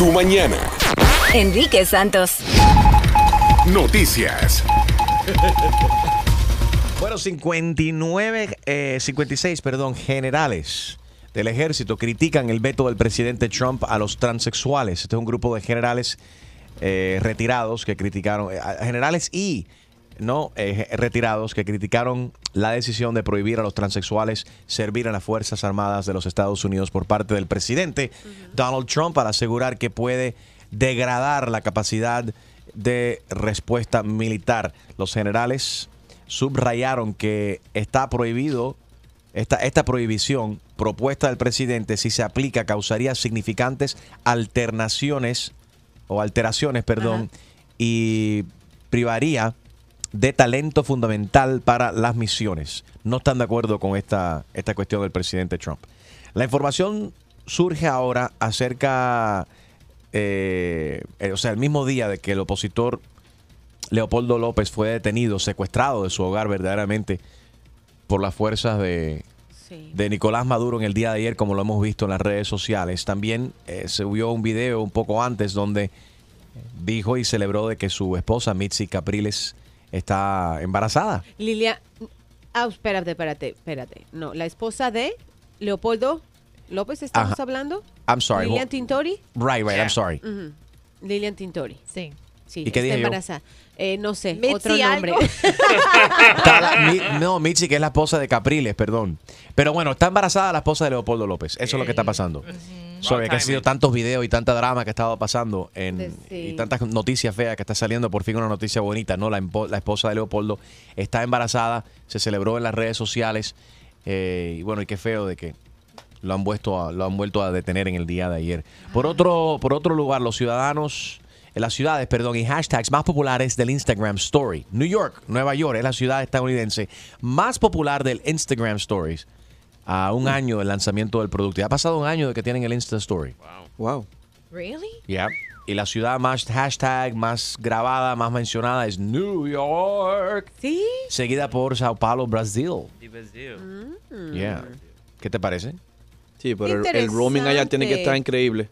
tu mañana. Enrique Santos. Noticias. Bueno, 59, eh, 56, perdón, generales del ejército critican el veto del presidente Trump a los transexuales. Este es un grupo de generales eh, retirados que criticaron, eh, generales y no eh, retirados que criticaron la decisión de prohibir a los transexuales servir en las Fuerzas Armadas de los Estados Unidos por parte del presidente Donald Trump al asegurar que puede degradar la capacidad de respuesta militar. Los generales subrayaron que está prohibido, esta, esta prohibición propuesta del presidente, si se aplica, causaría significantes alternaciones o alteraciones, perdón, y privaría de talento fundamental para las misiones. No están de acuerdo con esta, esta cuestión del presidente Trump. La información surge ahora acerca, eh, eh, o sea, el mismo día de que el opositor Leopoldo López fue detenido, secuestrado de su hogar verdaderamente por las fuerzas de, de Nicolás Maduro en el día de ayer, como lo hemos visto en las redes sociales. También eh, se vio un video un poco antes donde dijo y celebró de que su esposa Mitzi Capriles está embarazada. Lilia, ah, espérate, espérate, espérate. No, la esposa de Leopoldo López, ¿estamos Ajá. hablando? I'm sorry. Lilian Tintori. Right, right, I'm sorry. Ujú. Lilian Tintori. Sí. Sí, ¿Y qué está dije yo? embarazada. Eh, no sé, Mitzi otro nombre. la- Mi- no, Mitzi, que es la esposa de Capriles, perdón. Pero bueno, está embarazada la esposa de Leopoldo López. Eso es lo que está pasando. Sorry, que ha sido tantos videos y tanta drama que ha estado pasando en, Sí. y tantas noticias feas que está saliendo. Por fin una noticia bonita, ¿no? La, la esposa de Leopoldo está embarazada, se celebró en las redes sociales. eh, y bueno, y qué feo de que lo han, vuelto a, lo han vuelto a detener en el día de ayer. Por otro, por otro lugar, los ciudadanos, en las ciudades, perdón, y hashtags más populares del Instagram Story. New York, Nueva York, es la ciudad estadounidense más popular del Instagram Stories a un año del lanzamiento del producto. Ya ha pasado un año de que tienen el Insta Story. Wow. Really? Yeah. Y la ciudad más hashtag, más grabada, más mencionada es New York. Sí. Seguida por Sao Paulo, Brasil. Mm. Yeah. ¿Qué te parece? Sí, pero el, el roaming allá tiene que estar increíble.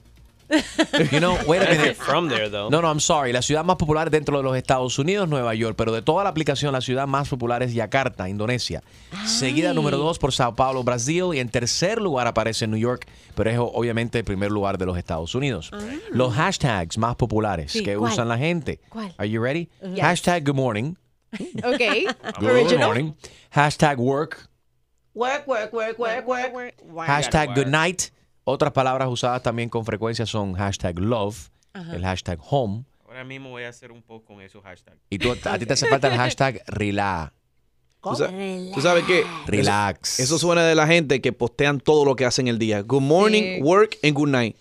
You know, wait a minute. from there, though. No, no, I'm sorry. La ciudad más popular dentro de los Estados Unidos, Nueva York, pero de toda la aplicación, la ciudad más popular es Yakarta, Indonesia. Seguida número dos por Sao Paulo, Brasil. Y en tercer lugar aparece New York, pero es obviamente el primer lugar de los Estados Unidos. Los hashtags más populares Sí, que ¿cuál? usan la gente. ¿Cuál? Are you ready? Yes. Hashtag good morning. Ok. Good Original. morning. Hashtag work. Work, work, work, work, work. Hashtag good night. Otras palabras usadas también con frecuencia son hashtag love, Ajá. el hashtag home. Ahora mismo voy a hacer un poco con esos hashtags. Y tú, a ti te hace falta el hashtag relax. ¿Tú, sa- tú sabes qué? Relax. Eso, eso suena de la gente que postean todo lo que hacen el día. Good morning, Sí. work and good night.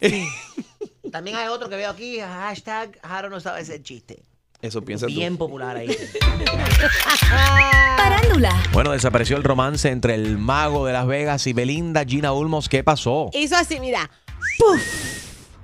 También hay otro que veo aquí, hashtag Jaro no sabe ese chiste. Eso piensa tú. Bien popular ahí. Parándula. Bueno, desapareció el romance entre el mago de Las Vegas y Belinda Gina Ulmos. ¿Qué pasó? Hizo así, mira. Puf,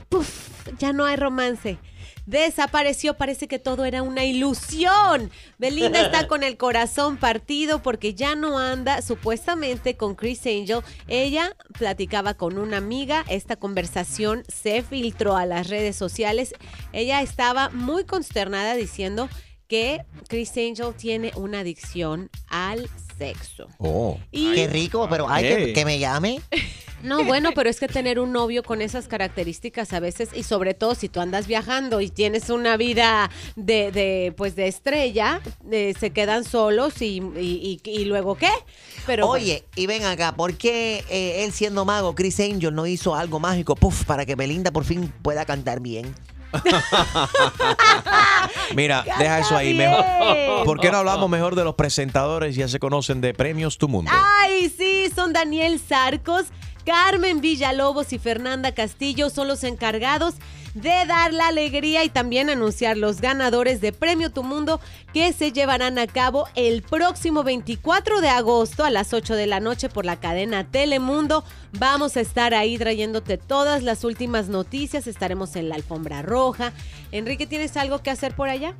puf. Ya no hay romance. Desapareció, parece que todo era una ilusión. Belinda está con el corazón partido porque ya no anda supuestamente con Chris Angel. Ella platicaba con una amiga, esta conversación se filtró a las redes sociales. Ella estaba muy consternada diciendo que Chris Angel tiene una adicción al sexo. Oh. Y Qué rico, pero hay que, me llame. no, bueno, pero es que tener un novio con esas características a veces, y sobre todo si tú andas viajando y tienes una vida de, de pues de estrella, eh, se quedan solos y, y- y- y luego qué. Pero Oye, y ven acá, ¿por qué eh, él siendo mago, Chris Angel, no hizo algo mágico, puff, para que Belinda por fin pueda cantar bien? Mira, deja eso ahí. Mejor. ¿Por qué no hablamos mejor de los presentadores? Ya se conocen de Premios Tu Mundo. Ay, sí, son Daniel Sarcos, Carmen Villalobos y Fernanda Castillo son los encargados de dar la alegría y también anunciar los ganadores de Premio Tu Mundo que se llevarán a cabo el próximo 24 de agosto a las 8 de la noche por la cadena Telemundo. Vamos a estar ahí trayéndote todas las últimas noticias, estaremos en la alfombra roja. Enrique, ¿tienes algo que hacer por allá?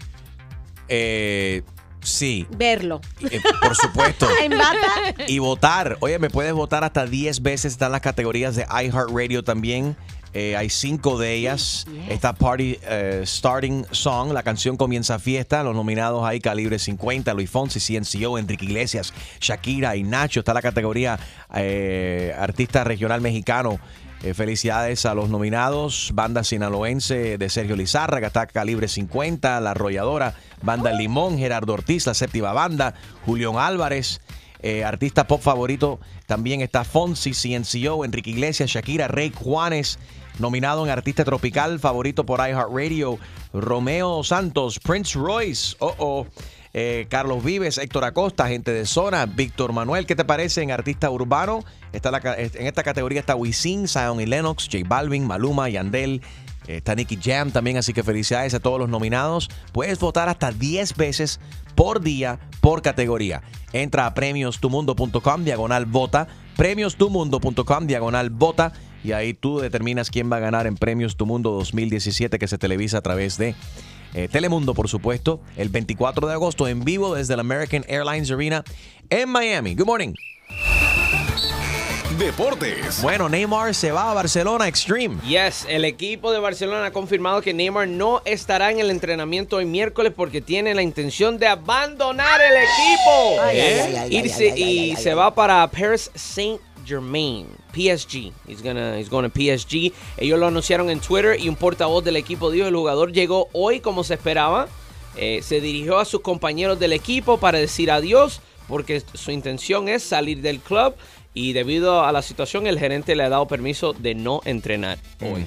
Eh, sí, Verlo. eh, por supuesto. En bata. Y votar. Oye, me puedes votar hasta 10 veces. Están las categorías de iHeartRadio también. Eh, hay cinco de ellas. Está Party eh, Starting Song. La canción comienza fiesta. Los nominados hay Calibre 50, Luis Fonsi, CNCO, Enrique Iglesias, Shakira y Nacho. Está la categoría eh, Artista Regional Mexicano. Eh, felicidades a los nominados. Banda sinaloense de Sergio Lizárraga, está Calibre 50, La Arrolladora, Banda Limón, Gerardo Ortiz, La Séptima Banda, Julián Álvarez. eh, artista pop favorito también está Fonsi, CNCO, Enrique Iglesias, Shakira, Rey Juanes. Nominado en Artista Tropical, favorito por iHeartRadio, Romeo Santos, Prince Royce, oh, oh. Eh, Carlos Vives, Héctor Acosta, gente de zona, Víctor Manuel, ¿qué te parece en artista urbano? Está en esta categoría está Wisin, Zion y Lennox, J Balvin, Maluma, Yandel, eh, está Nicky Jam también, así que felicidades a todos los nominados. Puedes votar hasta 10 veces por día por categoría. Entra a premiostumundo.com, diagonal vota, premiostumundo.com, diagonal vota, y ahí tú determinas quién va a ganar en Premios Tu Mundo 2017 que se televisa a través de eh, Telemundo, por supuesto, el 24 de agosto en vivo desde el American Airlines Arena en Miami. Good morning. Deportes. Bueno, Neymar se va a Barcelona Extreme. Yes, el equipo de Barcelona ha confirmado que Neymar no estará en el entrenamiento hoy miércoles porque tiene la intención de abandonar el equipo. Irse y se va para Paris Saint Germain, PSG. He's gonna, he's going to PSG. Ellos lo anunciaron en Twitter y un portavoz del equipo dijo el jugador llegó hoy como se esperaba. Eh, se dirigió a sus compañeros del equipo para decir adiós porque su intención es salir del club y debido a la situación el gerente le ha dado permiso de no entrenar hoy.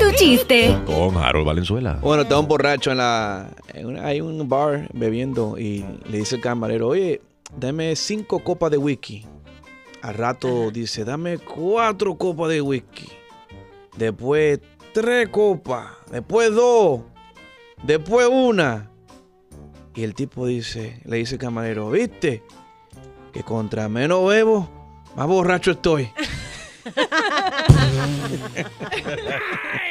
Tu chiste. Con Harold Valenzuela. Bueno, está un borracho en la. en una- hay un bar bebiendo y le dice el camarero, oye, dame cinco copas de whisky. Al rato dice, dame cuatro copas de whisky. Después tres copas. Después dos. Después una. Y el tipo dice, le dice el camarero, ¿viste? Que contra menos bebo, más borracho estoy.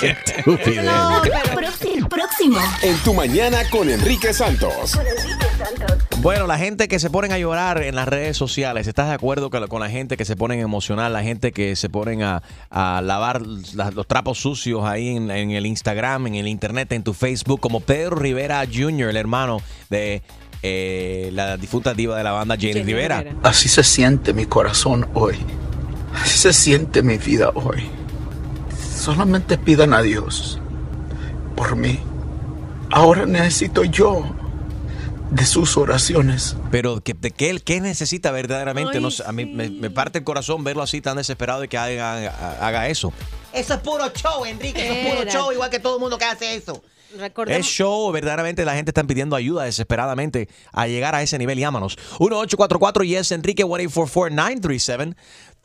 Qué estúpido. No, pero Próximo. En tu mañana con Enrique Santos. Bueno, la gente que se ponen a llorar en las redes sociales, ¿estás de acuerdo con la, con la gente que se ponen emocional, la gente que se ponen a, a lavar la- los trapos sucios ahí en, en el Instagram, en el internet, en tu Facebook, como Pedro Rivera Jr., el hermano de eh, la difunta diva de la banda Jenny, Jenny Rivera? Rivera. Así se siente mi corazón hoy. Así se siente mi vida hoy. Solamente pidan a Dios por mí. Ahora necesito yo de sus oraciones. Pero que, de qué, qué necesita verdaderamente, Ay, no sé, a mí me, parte el corazón verlo así tan desesperado de que haga, haga eso. Eso es puro show, Enrique. Eso es puro show, igual que todo el mundo que hace eso. recordemos. Es show, verdaderamente la gente está pidiendo ayuda desesperadamente a llegar a ese nivel. Llámanos. 1844 yes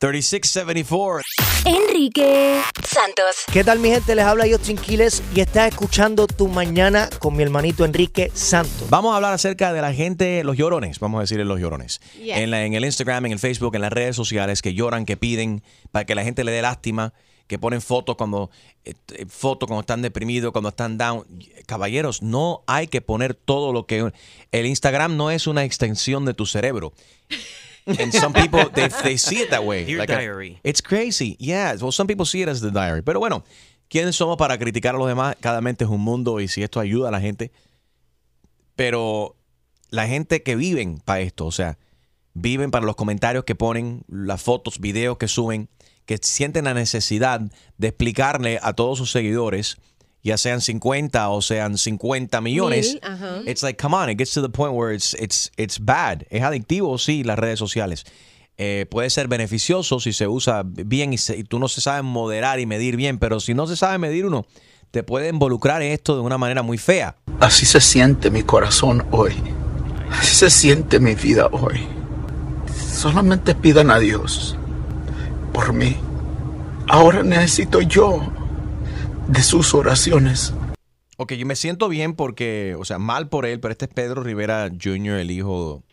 Enrique 1-844-937-3674. Enrique Santos. ¿Qué tal mi gente? Les habla Justin Quiles y estás escuchando Tu Mañana con mi hermanito Enrique Santos. Vamos a hablar acerca de la gente, los llorones, vamos a decirle los llorones. En, la- en el Instagram, en el Facebook, en las redes sociales que lloran, que piden para que la gente le dé lástima, que ponen fotos cuando eh, eh, fotos cuando están deprimidos, cuando están down. Caballeros, no hay que poner todo lo que el Instagram no es una extensión de tu cerebro. And some people they, they see it that way. Dear Like a- diary. it's crazy. Yeah. Well, some people see it as the diary. Pero bueno, ¿quiénes somos para criticar a los demás? Cada mente es un mundo y si esto ayuda a la gente, pero la gente que viven para esto, o sea, viven para los comentarios que ponen, las fotos, videos que suben, que sienten la necesidad de explicarle a todos sus seguidores, ya sean 50 o sean 50 millones. Mil. It's like, come on, it gets to the point where it's, it's, it's bad. Es adictivo, sí, las redes sociales. Eh, puede ser beneficioso si se usa bien y, se- y tú no se sabes moderar y medir bien, pero si no se sabe medir uno, te puede involucrar en esto de una manera muy fea. Así se siente mi corazón hoy. Así se siente mi vida hoy. Solamente pidan a Dios por mí. Ahora necesito yo de sus oraciones. Ok, yo me siento bien porque, o sea, mal por él, pero este es Pedro Rivera Jr., el hijo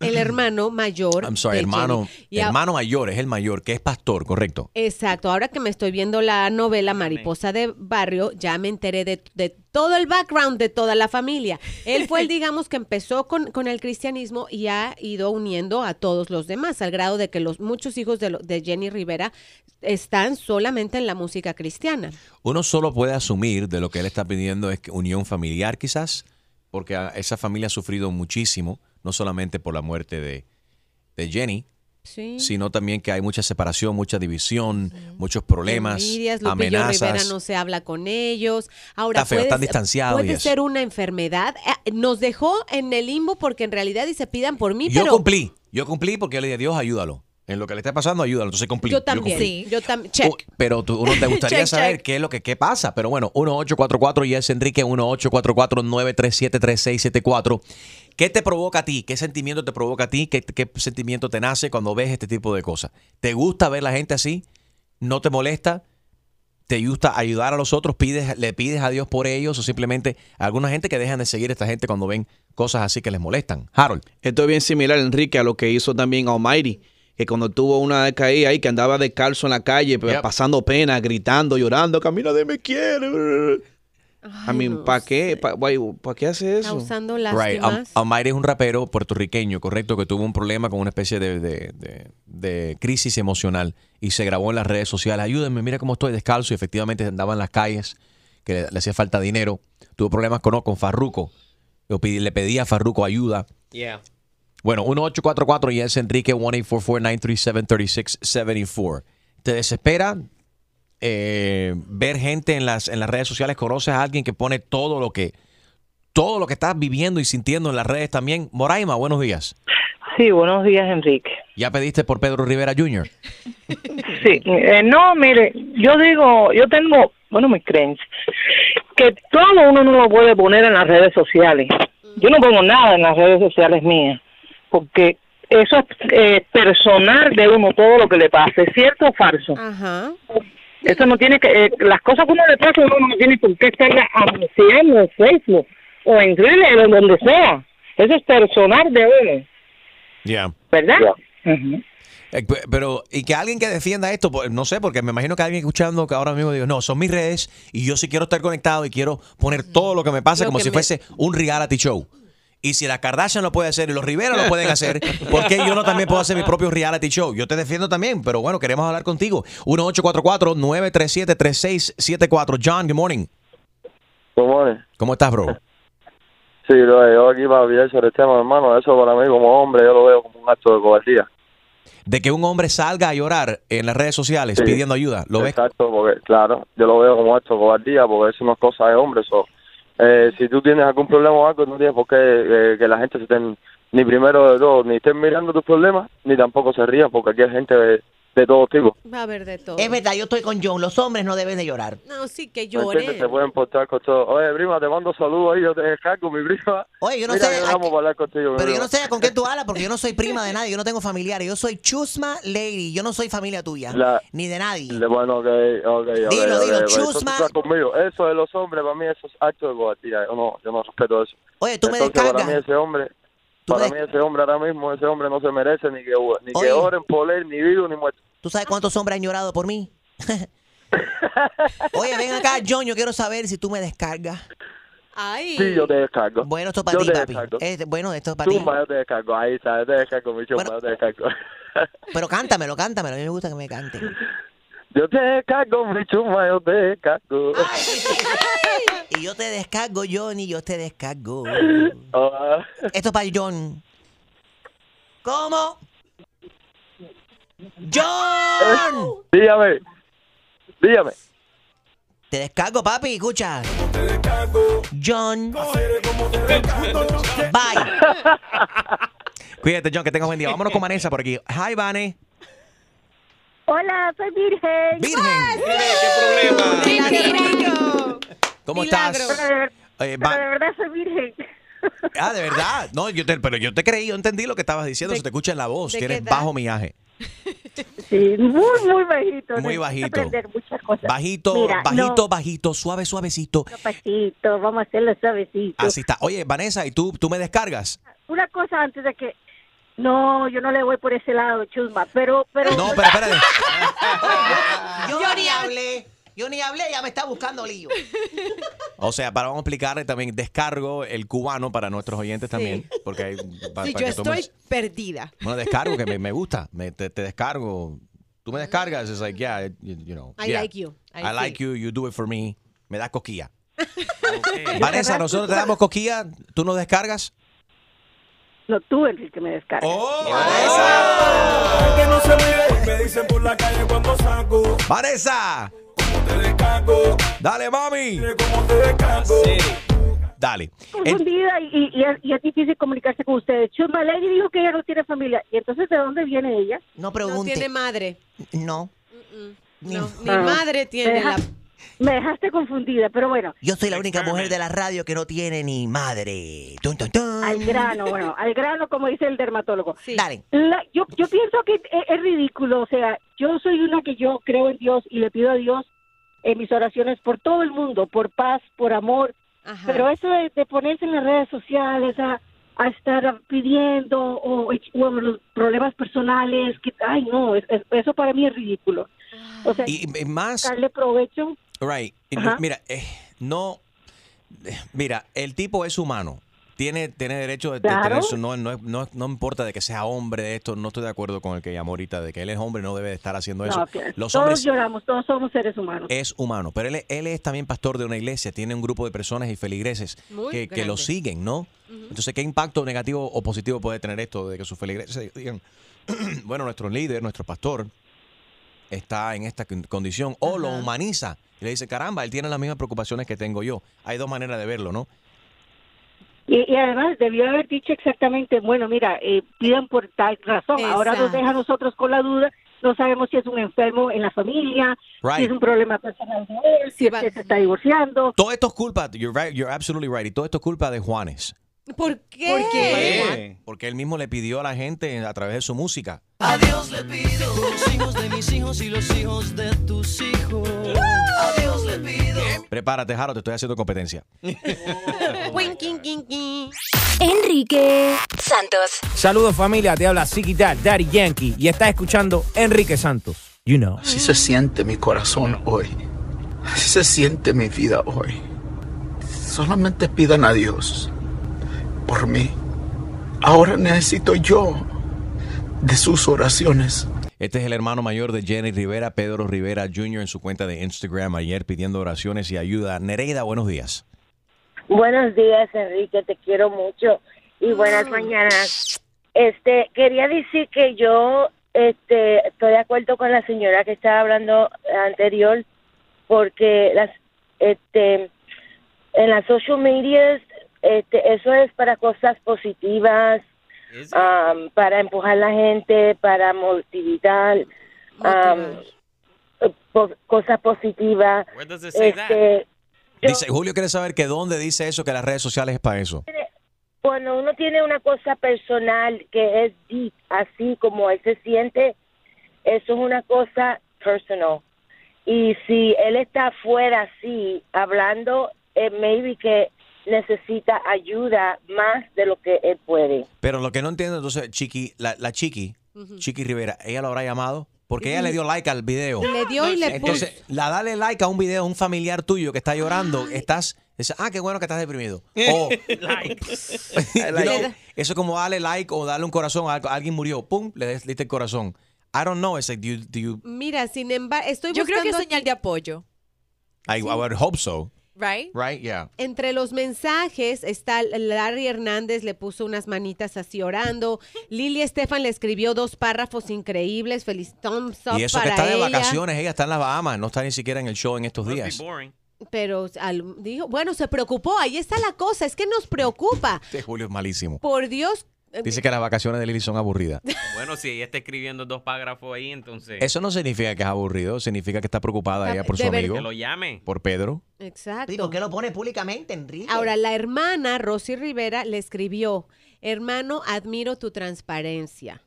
el hermano mayor. I'm sorry, hermano, hermano mayor, es el mayor, que es pastor, correcto. Exacto, ahora que me estoy viendo la novela Mariposa de Barrio, ya me enteré de, de todo el background de toda la familia. Él fue el, digamos, que empezó con, con el cristianismo y ha ido uniendo a todos los demás, al grado de que los muchos hijos de, lo- de Jenny Rivera están solamente en la música cristiana. Uno solo puede asumir de lo que él está pidiendo es que unión familiar quizás, porque esa familia ha sufrido muchísimo, no solamente por la muerte de, de Jenny, Sí. sino también que hay mucha separación, mucha división, muchos problemas, Envidias, amenazas. Rivera no se habla con ellos. Ahora Está feo, están distanciados y Puede ser una enfermedad. Eh, Nos dejó en el limbo porque en realidad dice pidan por mí, Yo pero cumplí, yo cumplí porque yo le dije, Dios, ayúdalo. En lo que le está pasando, ayúdalo. Entonces cumplí. yo también. cumplí. Yo también. Check. Pero tú, uno te gustaría Check, saber check. qué es lo que qué pasa. Pero bueno, 1844 y es Enrique 1844-937-3674. ¿Qué te provoca a ti? ¿Qué sentimiento te provoca a ti? ¿Qué, qué sentimiento te nace cuando ves este tipo de cosas? ¿Te gusta ver la gente así? ¿No te molesta? ¿Te gusta ayudar a los otros? ¿Pides, ¿Le pides a Dios por ellos? ¿O simplemente alguna gente que dejan de seguir a esta gente cuando ven cosas así que les molestan? Harold. Esto es bien similar, Enrique, a lo que hizo también Almighty, que cuando tuvo una caída ahí, que andaba descalzo en la calle, Yep. pasando pena, gritando, llorando, camina de me quiere. I mean, ¿para qué? ¿Para qué hace eso? Causando Right. lástimas. Am- Amari es un rapero puertorriqueño, correcto, que tuvo un problema con una especie de, de- de- de crisis emocional y se grabó en las redes sociales. Ayúdenme, mira cómo estoy descalzo y efectivamente andaba en las calles, que le, le hacía falta dinero. Tuvo problemas con, con Farruco. Le pedí- Le pedía a Farruco ayuda. Yeah. Bueno, 1844 y es Enrique 1844-937-3674. ¿Te desespera eh, ver gente en las, en las redes sociales? ¿Conoces a alguien que pone todo lo que todo lo que estás viviendo y sintiendo en las redes también? Moraima, buenos días. Sí, buenos días, Enrique. ¿Ya pediste por Pedro Rivera Jr.? Sí, eh, no, mire, yo digo, yo tengo, bueno, mis creencias, que todo uno no lo puede poner en las redes sociales. Yo no pongo nada en las redes sociales mías, porque eso es eh, personal de uno, todo lo que le pase, ¿cierto o falso? Ajá. Eso no tiene que, eh, las cosas que uno le pasa, uno no tiene por qué estarlas anunciando en Facebook o en Twitter o donde sea. Eso es personal de uno, Ya. ¿verdad? Eh, pe- Pero, y que alguien que defienda esto, pues, no sé, porque me imagino que alguien escuchando que ahora mismo digo, no, son mis redes y yo sí quiero estar conectado y quiero poner todo lo que me pasa Lo como si me- fuese un reality show. Y si la Kardashian lo puede hacer y los Rivera lo pueden hacer, ¿por qué yo no también puedo hacer mi propio reality show? Yo te defiendo también, pero bueno, queremos hablar contigo. 1844-937-3674. John, good morning. ¿Cómo es? ¿Cómo estás, bro? Sí, lo yo aquí para hablar sobre el tema, hermano, eso para mí como hombre yo lo veo como un acto de cobardía. De que un hombre salga a llorar en las redes sociales Sí. pidiendo ayuda. ¿Lo ves? Exacto, porque claro, yo lo veo como un acto de cobardía porque eso no es cosa de hombres. o eh, si tú tienes algún problema o algo, no tienes por qué eh, que la gente se estén, ni primero de todo, ni estén mirando tus problemas, ni tampoco se rían, porque aquí hay gente de, todo tipo. Va a haber de todo. Es verdad, yo estoy con John. Los hombres no deben de llorar. No, sí, que ¿Me entiendes? llore. Se pueden portar con todo. Oye, prima, te mando saludos ahí, yo te descargo, mi prima. Oye, yo no Mira, sé. a vamos para hablar contigo. Pero yo no sé con qué tú hablas porque yo no soy prima de nadie, yo no tengo familiares, yo soy chusma lady, yo no soy familia tuya, La- ni de nadie. Le- Bueno, ok, ok. Dilo, ok, dilo, ok, entonces chusma. estás conmigo. Eso de los hombres, para mí, eso es acto de cobardía. Yo no, yo no respeto eso. Oye, tú me Entonces, para descargas. mí, ese hombre, para mí, ese hombre ahora mismo, ese hombre no se merece ni que, ni Oye. que oren por él, ni vivo, ni muerto. ¿Tú sabes cuántos hombres han llorado por mí? Oye, ven acá, John, yo quiero saber si tú me descargas. Ay. Sí, yo te descargo. Bueno, esto es para Yo ti, te papi. Este- bueno, esto es para ti. Yo te descargo. Ahí está, yo te descargo, mi chumba, Bueno. yo te descargo. Pero cántamelo, cántamelo, a mí me gusta que me cante. Yo te descargo, mi chumba, yo te descargo. Y yo te descargo, Johnny, yo te descargo. Ah, Esto es para John. ¿Cómo? ¡John! dígame, dígame. Te descargo, papi, escucha. John. Bye. Cuídate, John, que tengas buen día. Vámonos con Vanessa por aquí. Hi, Vane. Hola, soy Virgen. Virgen. ¿Cómo Milagro. estás? Pero de, Eh, pero va- de verdad soy virgen. ah, de verdad. No, yo te, pero yo te creí, yo entendí lo que estabas diciendo. ¿De- Se te escucha en la voz. qué edad? bajo millaje. Sí, muy, muy bajito. Muy bajito. aprender muchas cosas. Bajito, Mira, bajito, no, bajito, suave, suavecito. pasito, vamos a hacerlo suavecito. Así está. Oye, Vanessa, ¿y tú, tú me descargas? Una cosa antes de que No, yo no le voy por ese lado, Chusma, pero, pero... No, pero espérate. Yo ni hablé. Yo ni hablé, ya me está buscando lío. O sea, para vamos a explicarle también, descargo el cubano para nuestros oyentes también. Porque hay, pa- Sí, para yo que tomes- estoy perdida. Bueno, descargo que me, me gusta. Me- te, te descargo. Tú me descargas, es like, yeah, you, you know. I yeah. like you. I, like you, you do it for me. Me das cosquilla. Vanessa, nosotros te damos cosquilla, tú nos descargas. No, tú, Enrique, me descargas. ¡Oh, Que no se me dicen por la calle cuando saco. ¡Vanessa! Te descargo, Dale, mami. como te descargo. Dale. confundida y, y- y es, difícil comunicarse con ustedes. Chusma Lady dijo que ella no tiene familia. ¿Y entonces de dónde viene ella? No No tiene madre. No. No, ni Ah. madre Me, tiene deja- la... me dejaste confundida, pero bueno. Yo soy la única mujer de la radio que no tiene ni madre. Tun, tun, tun. Al grano, bueno, al grano, como dice el dermatólogo. Dale. La- yo, yo pienso que es, es ridículo, o sea, yo soy una que yo creo en Dios y le pido a Dios en mis oraciones por todo el mundo, por paz, por amor, pero eso de, de ponerse en las redes sociales a, a estar pidiendo o, o los problemas personales, que, ay no, es- es- eso para mí es ridículo. O sea, Y, y más, darle provecho. Right. Y Ajá. Mira, eh, no. eh, Mira, el tipo es humano. Tiene, tiene derecho de, de Claro. tener su. No, no, no, no importa de que sea hombre de esto. No estoy de acuerdo con el que llamó ahorita de que él es hombre no debe de estar haciendo eso. No, que Los todos hombres lloramos, todos somos seres humanos. es humano, pero él, él es también pastor de una iglesia, tiene un grupo de personas y feligreses Muy que, que lo grande. siguen, ¿no? Entonces, ¿qué impacto negativo o positivo puede tener esto de que sus feligreses digan, bueno, nuestro líder, nuestro pastor está en esta con- condición o lo humaniza y le dice, caramba, él tiene las mismas preocupaciones que tengo yo. Hay dos maneras de verlo, ¿no? Y, y además debió haber dicho exactamente, bueno, mira, eh, pidan por tal razón. Ahora nos Exacto. deja a nosotros con la duda. No sabemos si es un enfermo en la familia, si Right. es un problema personal de él, si es que se está divorciando. Todo esto es culpa, you're, right, you're absolutely right, y todo esto es culpa de Juanes. ¿Por qué? Porque él mismo le pidió a la gente a través de su música. A Dios le pido los hijos de mis hijos y los hijos de tus hijos. Pido. Prepárate, Jaro, te estoy haciendo competencia. Enrique Santos. Saludos familia, te habla Ziggy Dad, Daddy Yankee y estás escuchando Enrique Santos. You know. Así se siente mi corazón hoy. Así se siente mi vida hoy. Solamente pidan a Dios por mí. Ahora necesito yo de sus oraciones. Este es el hermano mayor de Jenny Rivera, Pedro Rivera Jr. en su cuenta de Instagram ayer pidiendo oraciones y ayuda. Nereida, buenos días. Buenos días, Enrique, te quiero mucho y buenas mañanas. Este, quería decir que yo este estoy de acuerdo con la señora que estaba hablando anterior porque las este en las social medias este eso es para cosas positivas, um, para empujar a la gente, para motivar, um, po- cosas positivas. Este, yo- Dice, Julio quiere saber que dónde dice eso, que las redes sociales es para eso. cuando uno tiene una cosa personal que es deep, así como él se siente, eso es una cosa personal. Y si él está afuera así, hablando, eh, maybe que necesita ayuda más de lo que él puede. Pero lo que no entiendo, entonces, Chiqui, la, la Chiqui, Chiqui Rivera, ¿ella lo habrá llamado? Porque ella le dio like al video. Le dio y le Entonces, la dale like a un video de un familiar tuyo que está llorando, estás, dice, ah, qué bueno que estás deprimido. O, You know, eso es como darle like o darle un corazón a algo- alguien murió, pum, le des- diste el corazón. I don't know, it's like, do you, do you- Mira, sin embargo, estoy Yo creo que es buscando señal de apoyo. I, I would hope so, Right? right? Yeah. Entre los mensajes está Larry Hernández le puso unas manitas así orando. Lili Estefan le escribió dos párrafos increíbles. Feliz thumbs up Y eso que está de ella. vacaciones, ella está en las Bahamas, no está ni siquiera en el show en estos días. Pero al- dijo, bueno, se preocupó. Ahí está la cosa. Es que nos preocupa. Este Julio es malísimo. Por Dios. Dice que las vacaciones de Lili son aburridas. Bueno, si ella está escribiendo dos párrafos ahí, entonces. Eso no significa que es aburrido, significa que está preocupada ella por su de ver- amigo. Que lo llame. Por Pedro. Exacto. ¿Y por qué lo pone públicamente, Enrique? Ahora, la hermana Rosy Rivera le escribió, hermano, admiro tu transparencia.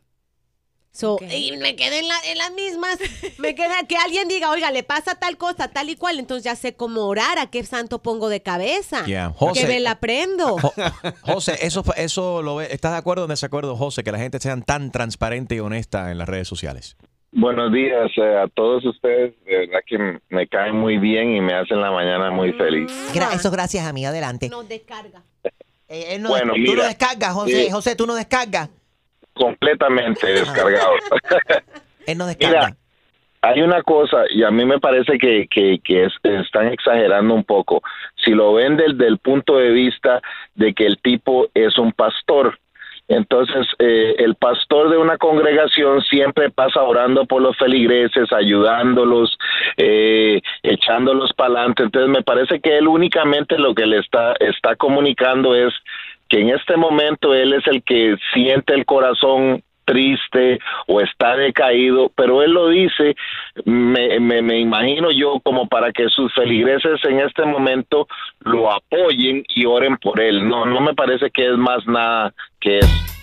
So, Y me quedé en, la- en las mismas. Me queda que alguien diga, oiga, le pasa tal cosa, tal y cual. Entonces ya sé cómo orar, a qué santo pongo de cabeza. Yeah. José. Que vela prendo. Jo- José, eso, eso lo ve, ¿estás de acuerdo o en desacuerdo, José, que la gente sea tan transparente y honesta en las redes sociales? Buenos días eh, a todos ustedes. De verdad que me caen muy bien y me hacen la mañana muy feliz. Gra- eso gracias a mí, adelante. No descarga. Eh, él no- Bueno, tú mira, no descargas, José. sí. José, tú no descargas. Completamente descargado. Él no descarga. Mira, hay una cosa, y a mí me parece que, que, que es- están exagerando un poco. Si lo ven del, del punto de vista de que el tipo es un pastor, entonces eh, el pastor de una congregación siempre pasa orando por los feligreses, ayudándolos, eh, echándolos para adelante. Entonces me parece que él únicamente lo que le está, está comunicando es que en este momento él es el que siente el corazón triste o está decaído, pero él lo dice, me, me, me imagino yo, como para que sus feligreses en este momento lo apoyen y oren por él. No, no me parece que es más nada que eso.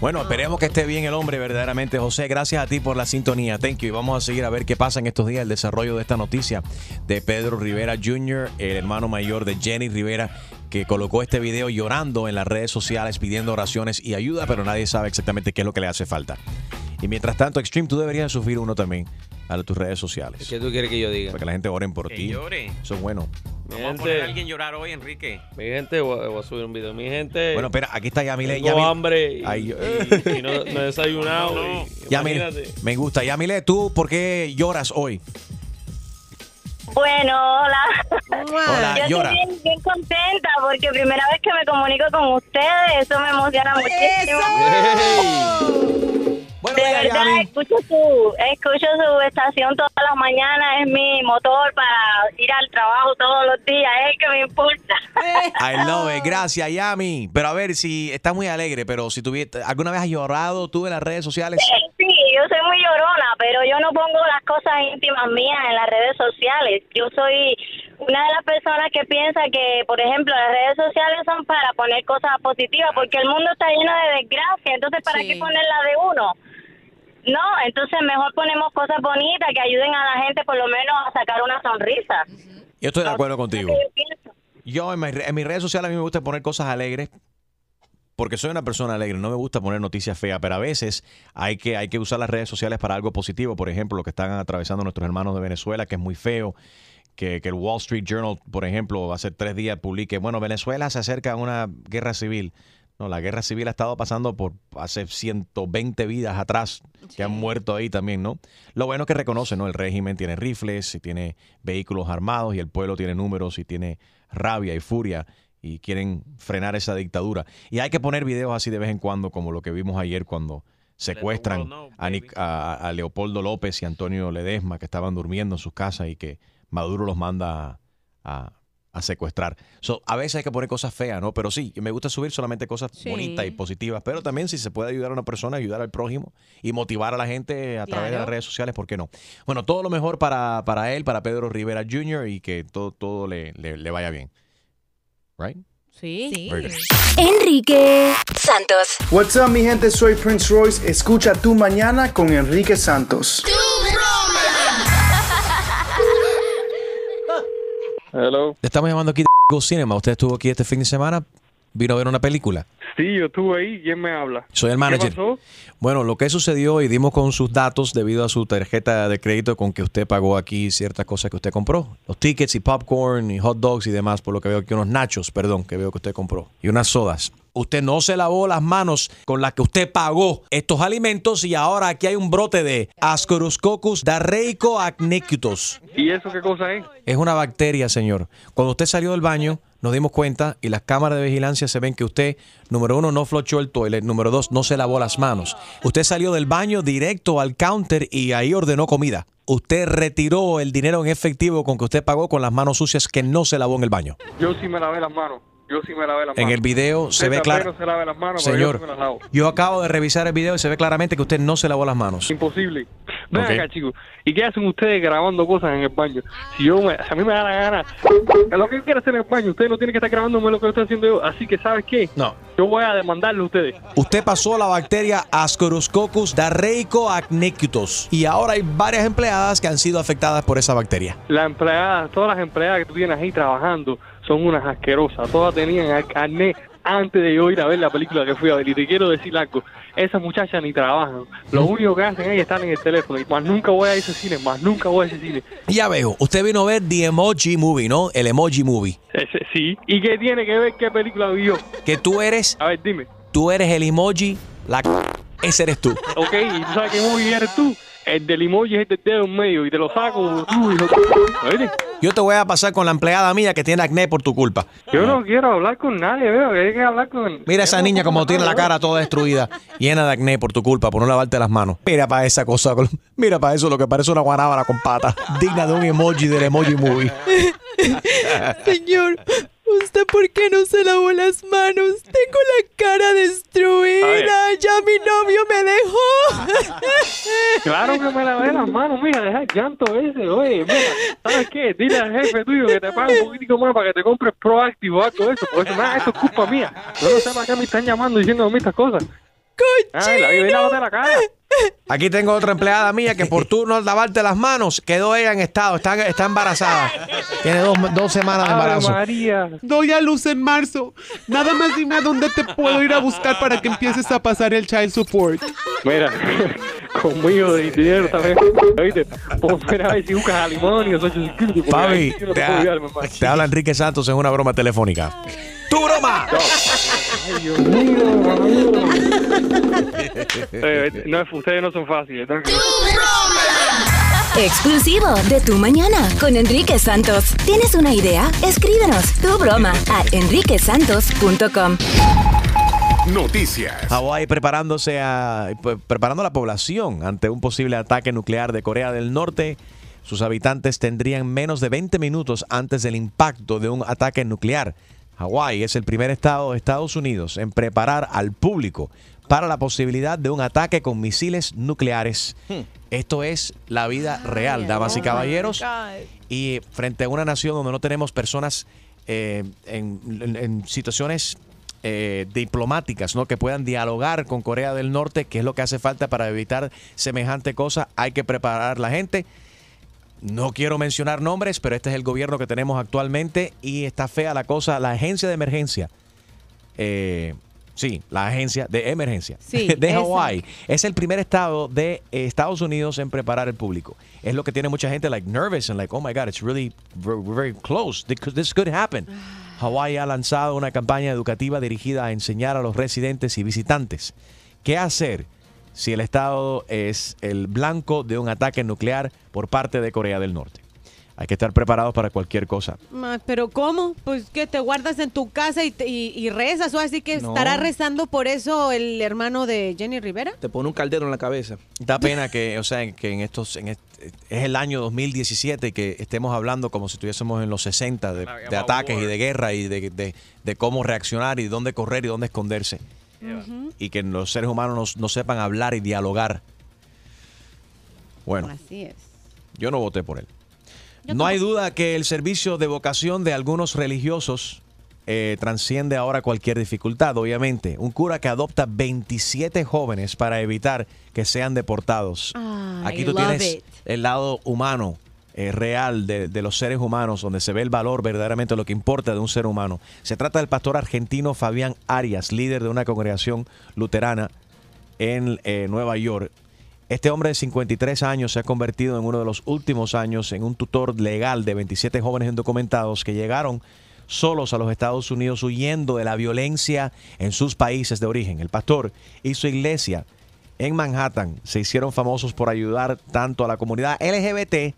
Bueno, esperemos que esté bien el hombre verdaderamente. José, gracias a ti por la sintonía. Thank you. Y vamos a seguir a ver qué pasa en estos días, el desarrollo de esta noticia de Pedro Rivera Jr., el hermano mayor de Jenny Rivera, que colocó este video llorando en las redes sociales pidiendo oraciones y ayuda, pero nadie sabe exactamente qué es lo que le hace falta. Y mientras tanto, Extreme, tú deberías sufrir uno también a tus redes sociales. ¿Qué tú quieres que yo diga? Para que la gente oren por Que ti. llore. Eso es bueno. Mi Vamos a poner a alguien llorar hoy, Enrique. mi gente, voy a, voy a subir un video. Mi gente. Bueno, espera, aquí está Yamile. Tengo Yamile. hambre y, Ay, y- y no, no he desayunado. y- Yamile, imagínate. me gusta. Yamile, ¿tú por qué lloras hoy? Bueno, hola. Hola, Yo llora. estoy bien, bien contenta porque primera vez que me comunico con ustedes, eso me emociona muchísimo. de verdad, escucho su, escucho su estación todas las mañanas, es mi motor para ir al trabajo todos los días, es el que me impulsa. I love it. Gracias, Yami. Pero a ver, si estás muy alegre, pero si tuviste, ¿alguna vez has llorado tú en las redes sociales? Sí, yo soy muy llorona, pero yo no pongo las cosas íntimas mías en las redes sociales. Yo soy una de las personas que piensa que, por ejemplo, las redes sociales son para poner cosas positivas, porque el mundo está lleno de desgracia, entonces ¿para qué ponerla de uno? No, entonces mejor ponemos cosas bonitas que ayuden a la gente por lo menos a sacar una sonrisa. Yo estoy de acuerdo contigo. Yo pienso. Yo en, mi- en mis redes sociales a mí me gusta poner cosas alegres porque soy una persona alegre, no me gusta poner noticias feas, pero a veces hay que, hay que usar las redes sociales para algo positivo. Por ejemplo, lo que están atravesando nuestros hermanos de Venezuela, que es muy feo. Que, que el Wall Street Journal, por ejemplo, hace tres días publique, bueno, Venezuela se acerca a una guerra civil. No, la guerra civil ha estado pasando por hace 120 vidas atrás que han muerto ahí también, ¿no? Lo bueno es que reconoce, ¿no? El régimen tiene rifles y tiene vehículos armados y el pueblo tiene números y tiene rabia y furia y quieren frenar esa dictadura. Y hay que poner videos así de vez en cuando, como lo que vimos ayer cuando secuestran a, Nic- a- a Leopoldo López y Antonio Ledesma, que estaban durmiendo en sus casas y que Maduro los manda a, a secuestrar. So, a veces hay que poner cosas feas, ¿no? Pero sí, me gusta subir solamente cosas Sí. bonitas y positivas, pero también si se puede ayudar a una persona, ayudar al prójimo y motivar a la gente a través de las redes sociales, ¿por qué no? Bueno, todo lo mejor para, para él, para Pedro Rivera Jr. y que todo, todo le, le- le vaya bien. Right? Sí. Enrique Santos. What's up, mi gente? Soy Prince Royce. Escucha tu mañana con Enrique Santos. Le estamos llamando aquí de Go Cinema. Usted estuvo aquí este fin de semana, vino a ver una película. Sí, yo estuve ahí. ¿Quién me habla? Soy el ¿Qué manager. pasó? Bueno, lo que sucedió y dimos con sus datos debido a su tarjeta de crédito con que usted pagó aquí ciertas cosas que usted compró. Los tickets y popcorn y hot dogs y demás, por lo que veo aquí unos nachos, perdón, que veo que usted compró. Y unas sodas. Usted no se lavó las manos con las que usted pagó estos alimentos y ahora aquí hay un brote de Ascoroscoccus darreico acneicutus. ¿Y eso qué cosa es? Es una bacteria, señor. Cuando usted salió del baño, nos dimos cuenta y las cámaras de vigilancia se ven que usted, número uno, no flochó el toilet, número dos, no se lavó las manos. Usted salió del baño directo al counter y ahí ordenó comida. Usted retiró el dinero en efectivo con que usted pagó con las manos sucias que no se lavó en el baño. Yo sí me lavé las manos. Yo sí me lavé las manos. En el video se Usted ve claro. no se lave las manos, Señor, yo sí me las lavo. yo acabo de revisar el video y se ve claramente que usted no se lavó las manos. Imposible. Ven acá, chicos. ¿Y qué hacen ustedes grabando cosas en el baño? Si yo me- si a mí me da la gana, lo que yo quiero hacer en el baño, ustedes no tienen que estar grabándome lo que yo estoy haciendo yo. Así que, ¿sabes qué? No. Yo voy a demandarle a ustedes. Usted pasó la bacteria Ascoroscoccus darreicoacnectus y ahora hay varias empleadas que han sido afectadas por esa bacteria. Las empleadas, todas las empleadas que tú tienes ahí trabajando son unas asquerosas. Todas tenían carnet antes de yo ir a ver la película que fui a ver. Y te quiero decir algo, esas muchachas ni trabajan. Lo único que hacen es estar en el teléfono. Y más nunca voy a ese cine, más nunca voy a ese cine. Ya veo, usted vino a ver The Emoji Movie, ¿no? El Emoji Movie. Ese- sí. ¿Y qué tiene que ver qué película vi yo? Que tú eres, A ver, dime. tú eres el emoji, la c- ese eres tú. Ok, ¿y tú sabes qué movie eres tú? El del emoji es el del dedo en medio y te lo saco tú, hijo. ¿Oíste? Yo te voy a pasar con la empleada mía que tiene acné por tu culpa. Yo no quiero hablar con nadie, veo que hay que hablar con... Mira esa niña como tiene la cara toda destruida, llena de acné por tu culpa, por no lavarte las manos. Mira para esa cosa, mira para eso lo que parece una guanábana con patas, digna de un emoji del Emoji Movie. Señor, ¿usted por qué no se lavó las manos? Tengo la cara destruida. Ya mi novio me dejó. Claro que me lavé las manos, mira, deja el llanto ese, oye, mira, ¿sabes qué? Dile al jefe tuyo que te pague un poquitico más para que te compres Proactive o algo eso, porque eso, nada, esto es culpa mía. Yo no sé para qué me están llamando diciendo a mí estas cosas. Ay, la la cara. Aquí tengo otra empleada mía que por tú no lavarte las manos, quedó ella en estado, está, está embarazada. Tiene dos, dos semanas de embarazo. María. Doy a luz en marzo. Nada más dime a dónde te puedo ir a buscar para que empieces a pasar el child support. Mira, conmigo de dinero también, oíste, pues mira a ver si buscas a limón y los ocho security, porque Fabi, ahí sí no te te, ha- habla Enrique Santos en una broma telefónica. ¡Tu broma! Ay, Dios mío, no, ustedes no son fáciles. tranquilo. Exclusivo de Tu Mañana con Enrique Santos. ¿Tienes una idea? Escríbenos tu broma a enriquesantos.com. Noticias. Hawái preparándose a pre- preparando a la población ante un posible ataque nuclear de Corea del Norte. Sus habitantes tendrían menos de 20 minutos antes del impacto de un ataque nuclear. Hawái es el primer estado de Estados Unidos en preparar al público para la posibilidad de un ataque con misiles nucleares. Esto es la vida real, damas y caballeros. Y frente a una nación donde no tenemos personas eh, en, en- en situaciones eh, diplomáticas, ¿no? Que puedan dialogar con Corea del Norte, que es lo que hace falta para evitar semejante cosa. Hay que preparar la gente. No quiero mencionar nombres, pero este es el gobierno que tenemos actualmente y está fea la cosa. La agencia de emergencia, eh, sí, la agencia de emergencia Sí, de. Hawái es el primer estado de Estados Unidos en preparar el público. Es lo que tiene mucha gente like nervous and like, oh my God, it's really very, very close. This could- This could happen. Hawái ha lanzado una campaña educativa dirigida a enseñar a los residentes y visitantes qué hacer si el estado es el blanco de un ataque nuclear por parte de Corea del Norte. Hay que estar preparados para cualquier cosa. Pero ¿cómo? Pues que te guardas en tu casa y, te- y- y rezas o así que No. estará rezando por eso el hermano de Jenny Rivera. Te pone un caldero en la cabeza. Da pena que, o sea, que en estos, en est- es el año 2017 y que estemos hablando como si estuviésemos en los 60 de, de ataques y de guerra y de, de- de cómo reaccionar y dónde correr y dónde esconderse. Y que los seres humanos no, no sepan hablar y dialogar. Bueno, Así es. yo no voté por él. No hay duda que el servicio de vocación de algunos religiosos eh, transciende ahora cualquier dificultad, obviamente. Un cura que adopta 27 jóvenes para evitar que sean deportados. Ay, Aquí tú tienes it. el lado humano, eh, real de, de los seres humanos, donde se ve el valor verdaderamente lo que importa de un ser humano. Se trata del pastor argentino Fabián Arias, líder de una congregación luterana en eh, Nueva York. Este hombre de 53 años se ha convertido en uno de los últimos años en un tutor legal de 27 jóvenes indocumentados que llegaron solos a los Estados Unidos huyendo de la violencia en sus países de origen. El pastor y su iglesia en Manhattan se hicieron famosos por ayudar tanto a la comunidad LGBT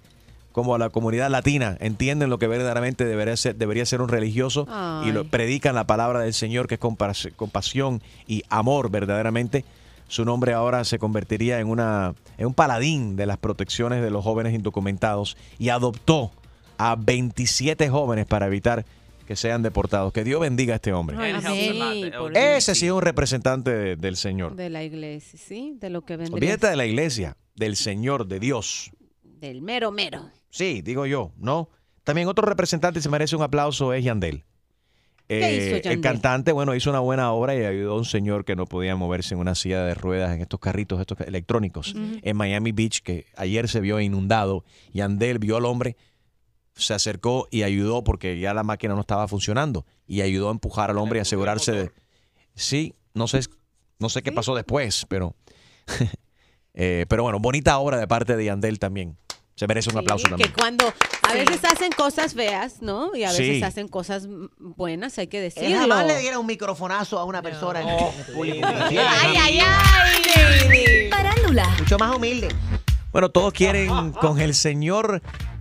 como a la comunidad latina. Entienden lo que verdaderamente debería ser, debería ser un religioso y lo, predican la palabra del Señor que es compas- compasión y amor verdaderamente. Su nombre ahora se convertiría en, una, en un paladín de las protecciones de los jóvenes indocumentados y adoptó a 27 jóvenes para evitar que sean deportados. Que Dios bendiga a este hombre. Amén, Ese sí es un representante de- del Señor. De la iglesia, sí, de lo que vendría. Olvídate de la iglesia, del Señor, de Dios. Del mero mero. Sí, digo yo, ¿no? También otro representante que se merece un aplauso es Yandel. ¿Qué hizo El cantante, bueno, hizo una buena obra y ayudó a un señor que no podía moverse en una silla de ruedas en estos carritos estos electrónicos en Miami Beach, que ayer se vio inundado. Yandel vio al hombre, se acercó y ayudó porque ya la máquina no estaba funcionando y ayudó a empujar al hombre y asegurarse de... Sí, no sé, no sé qué pasó después, pero... eh, pero bueno, bonita obra de parte de Yandel también. Se merece un aplauso Sí, también. que cuando a veces hacen cosas feas, ¿no? Y a veces Sí. hacen cosas buenas, hay que Él decirlo. jamás le diera un microfonazo a una persona. Ay, ay, ay. Parándula. Mucho más humilde. Bueno, todos quieren con el Señor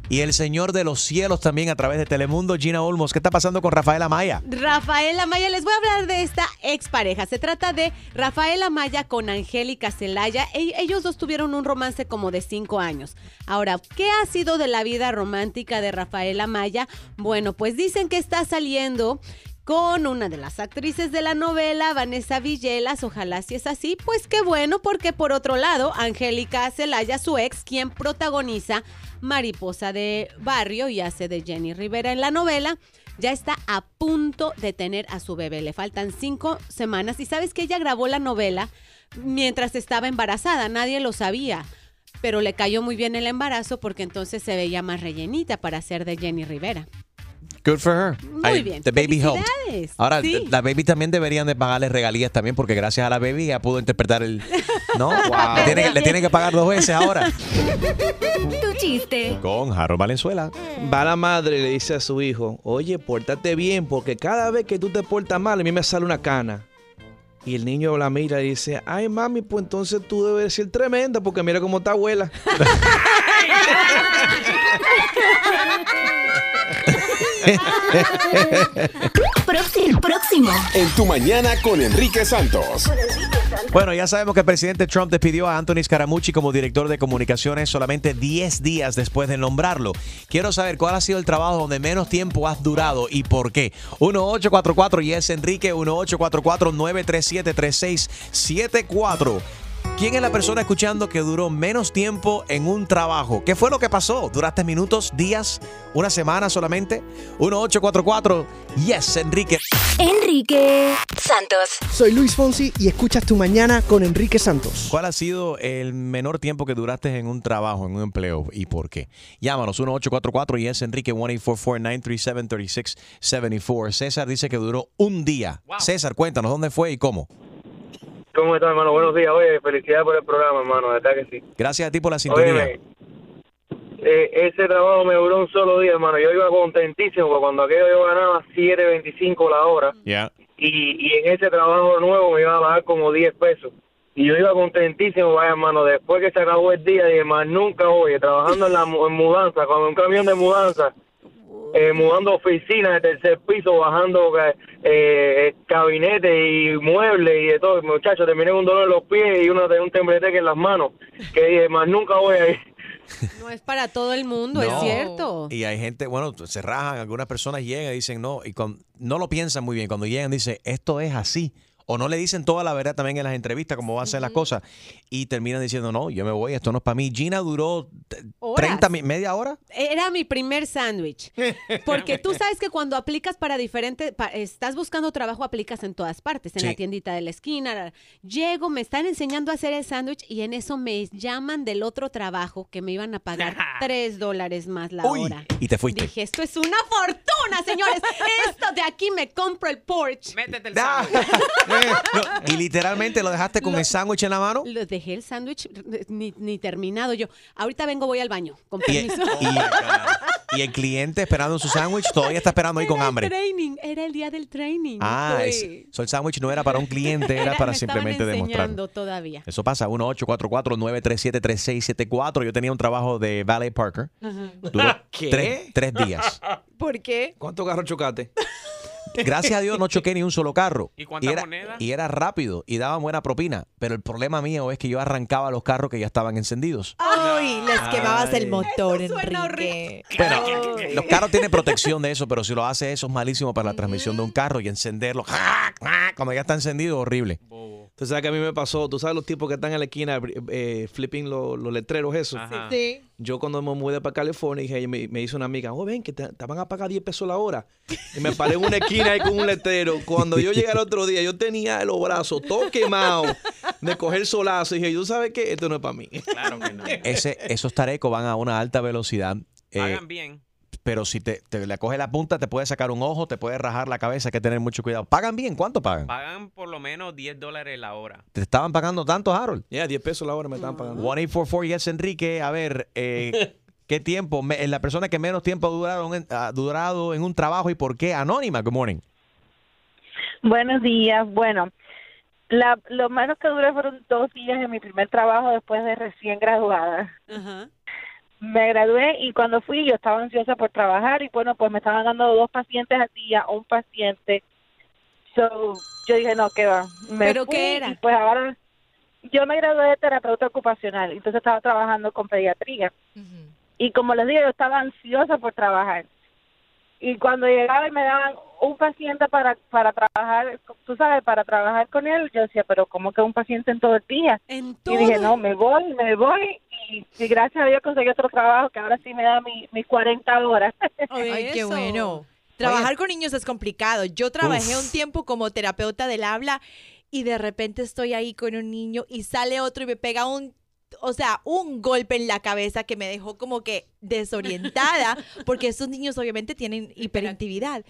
y el Señor de los cielos también a través de Telemundo. Gina Olmos, ¿qué está pasando con Rafael Amaya? Rafael Amaya, les voy a hablar de esta expareja. Se trata de Rafael Amaya con Angélica Celaya. E- ellos dos tuvieron un romance como de cinco años. Ahora, ¿qué ha sido de la vida romántica de Rafael Amaya? Bueno, pues dicen que está saliendo con una de las actrices de la novela, Vanessa Villelas. Ojalá si es así, pues qué bueno, porque por otro lado, Angélica Celaya, su ex, quien protagoniza Mariposa de Barrio y hace de Jenny Rivera en la novela, ya está a punto de tener a su bebé. Le faltan cinco semanas y sabes que ella grabó la novela mientras estaba embarazada, nadie lo sabía. Pero le cayó muy bien el embarazo porque entonces se veía más rellenita para ser de Jenny Rivera. Good for her. Muy bien. The baby helped. Ahora, Sí. la baby también deberían de pagarle regalías también porque gracias a la baby ya pudo interpretar el... ¿No? Le, tienen, le tienen que pagar dos veces ahora. Tu chiste. Con Harold Valenzuela. Va la madre y le dice a su hijo, oye, pórtate bien, porque cada vez que tú te portas mal, a mí me sale una cana. Y el niño la mira y dice, ay mami, pues entonces tú debes ser tremenda, porque mira cómo está abuela. Próximo. Próximo. En tu mañana con Enrique Santos. Bueno, ya sabemos que el presidente Trump despidió a Anthony Scaramucci como director de comunicaciones solamente 10 días después de nombrarlo. Quiero saber cuál ha sido el trabajo donde menos tiempo has durado y por qué. 1844 y es Enrique 1844 937 3674. ¿Quién es la persona escuchando que duró menos tiempo en un trabajo? ¿Qué fue lo que pasó? ¿Duraste minutos, días, una semana solamente? 1844 Yes, Enrique. Enrique Santos. Soy Luis Fonsi y escuchas Tu Mañana con Enrique Santos. ¿Cuál ha sido el menor tiempo que duraste en un trabajo, en un empleo y por qué? Llámanos 1844 y es Enrique 1-844-937-3674. César dice que duró un día. César, cuéntanos dónde fue y cómo. ¿Cómo estás, hermano? Buenos días. Oye, felicidades por el programa, hermano. De verdad que sí. Gracias a ti por la sintonía. Eh, ese trabajo me duró un solo día, hermano. Yo iba contentísimo porque cuando aquello yo ganaba 7.25 la hora Ya. y, y en ese trabajo nuevo me iba a pagar como 10 pesos. Y yo iba contentísimo, vaya, hermano. Después que se acabó el día, dije, más nunca, oye, trabajando en la en mudanza, con un camión de mudanza, eh, mudando oficinas de tercer piso, bajando eh, eh, gabinetes y muebles y de todo. Muchachos, terminé con un dolor en los pies y uno de un tembleteque en las manos. Que dije, más nunca voy a ir. No es para todo el mundo, es cierto. Y hay gente, bueno, se rajan, algunas personas llegan y dicen no, y con- no lo piensan muy bien. Cuando llegan dicen, esto es así. O no le dicen toda la verdad también en las entrevistas, cómo van a ser las cosas. Y terminan diciendo, no, yo me voy, esto no es para mí. Gina duró Horas. 30, mi- media hora. Era mi primer sándwich. Porque tú sabes que cuando aplicas para diferentes, pa- estás buscando trabajo, aplicas en todas partes, en Sí. la tiendita de la esquina. la- Llego, me están enseñando a hacer el sándwich y en eso me llaman del otro trabajo que me iban a pagar tres dólares más la Uy, hora. y te fuiste. Dije, esto es una fortuna, señores. Esto de aquí me compro el Porsche. Métete el No, y literalmente lo dejaste con el sándwich en la mano. Lo dejé el sándwich ni, ni terminado yo. Ahorita vengo, voy al baño. Con Y, permiso. y- y el cliente esperando su sándwich todavía está esperando ahí con Era el hambre. training, era el día del training. Ah, es- so el sándwich no era para un cliente, era, Era- para simplemente demostrar. enseñando todavía. Eso pasa, 1-844-937-3674. Yo tenía un trabajo de Valet Parker. Duró ¿Qué? Tres, tres días. ¿Por qué? ¿Cuántos carros chocaste? Gracias a Dios no choqué ni un solo carro. ¿Y cuánta era, moneda? y era rápido y daba buena propina. Pero el problema mío es que yo arrancaba los carros que ya estaban encendidos. Ay, les quemabas el motor, Enrique. Bueno, los carros tienen protección de eso, pero si lo hace eso es malísimo para la transmisión de un carro y encenderlo. Cuando ya está encendido, horrible. Tú sabes que a mí me pasó, tú sabes los tipos que están en la esquina eh, flipping lo- los letreros, eso. Ajá. Sí. Yo cuando me mudé para California, dije, me, me hizo una amiga, oh, ven, que te, te van a pagar 10 pesos la hora. Y me paré en una esquina ahí con un letrero. Cuando yo llegué al otro día, yo tenía los brazos todo quemados de coger solazo. Y dije, ¿tú sabes qué? Esto no es para mí. Claro que no. Ese, esos tarecos van a una alta velocidad. eh, Pagan bien. Pero si te, te le coge la punta, te puede sacar un ojo, te puede rajar la cabeza, hay que tener mucho cuidado. ¿Pagan bien? ¿Cuánto pagan? Pagan por lo menos 10 dólares la hora. ¿Te estaban pagando tanto, Harold? Ya, 10 pesos la hora me estaban pagando. 1844 Yes Enrique. A ver, eh, ¿qué tiempo? Me- la persona que menos tiempo ha durado, en, ha durado en un trabajo y por qué? Anónima, good morning. Buenos días. Bueno, la, lo menos que duré fueron dos días en mi primer trabajo después de recién graduada. Me gradué y cuando fui yo estaba ansiosa por trabajar y bueno, pues me estaban dando dos pacientes al día, un paciente. So, yo dije, no, ¿qué va? Me ¿Pero fui qué era? Y pues ahora yo me gradué de terapeuta ocupacional, entonces estaba trabajando con pediatría. Y como les digo, yo estaba ansiosa por trabajar. Y cuando llegaba y me daban un paciente para para trabajar, tú sabes, para trabajar con él, yo decía, pero ¿cómo que un paciente en todo el día? En Y dije, no, me voy, me voy. Y, y gracias a Dios conseguí otro trabajo que ahora sí me da mi- mis 40 horas. Ay, qué bueno. Trabajar con niños es complicado. Yo trabajé un tiempo como terapeuta del habla y de repente estoy ahí con un niño y sale otro y me pega un, o sea, un golpe en la cabeza que me dejó como que desorientada porque estos niños obviamente tienen hiperactividad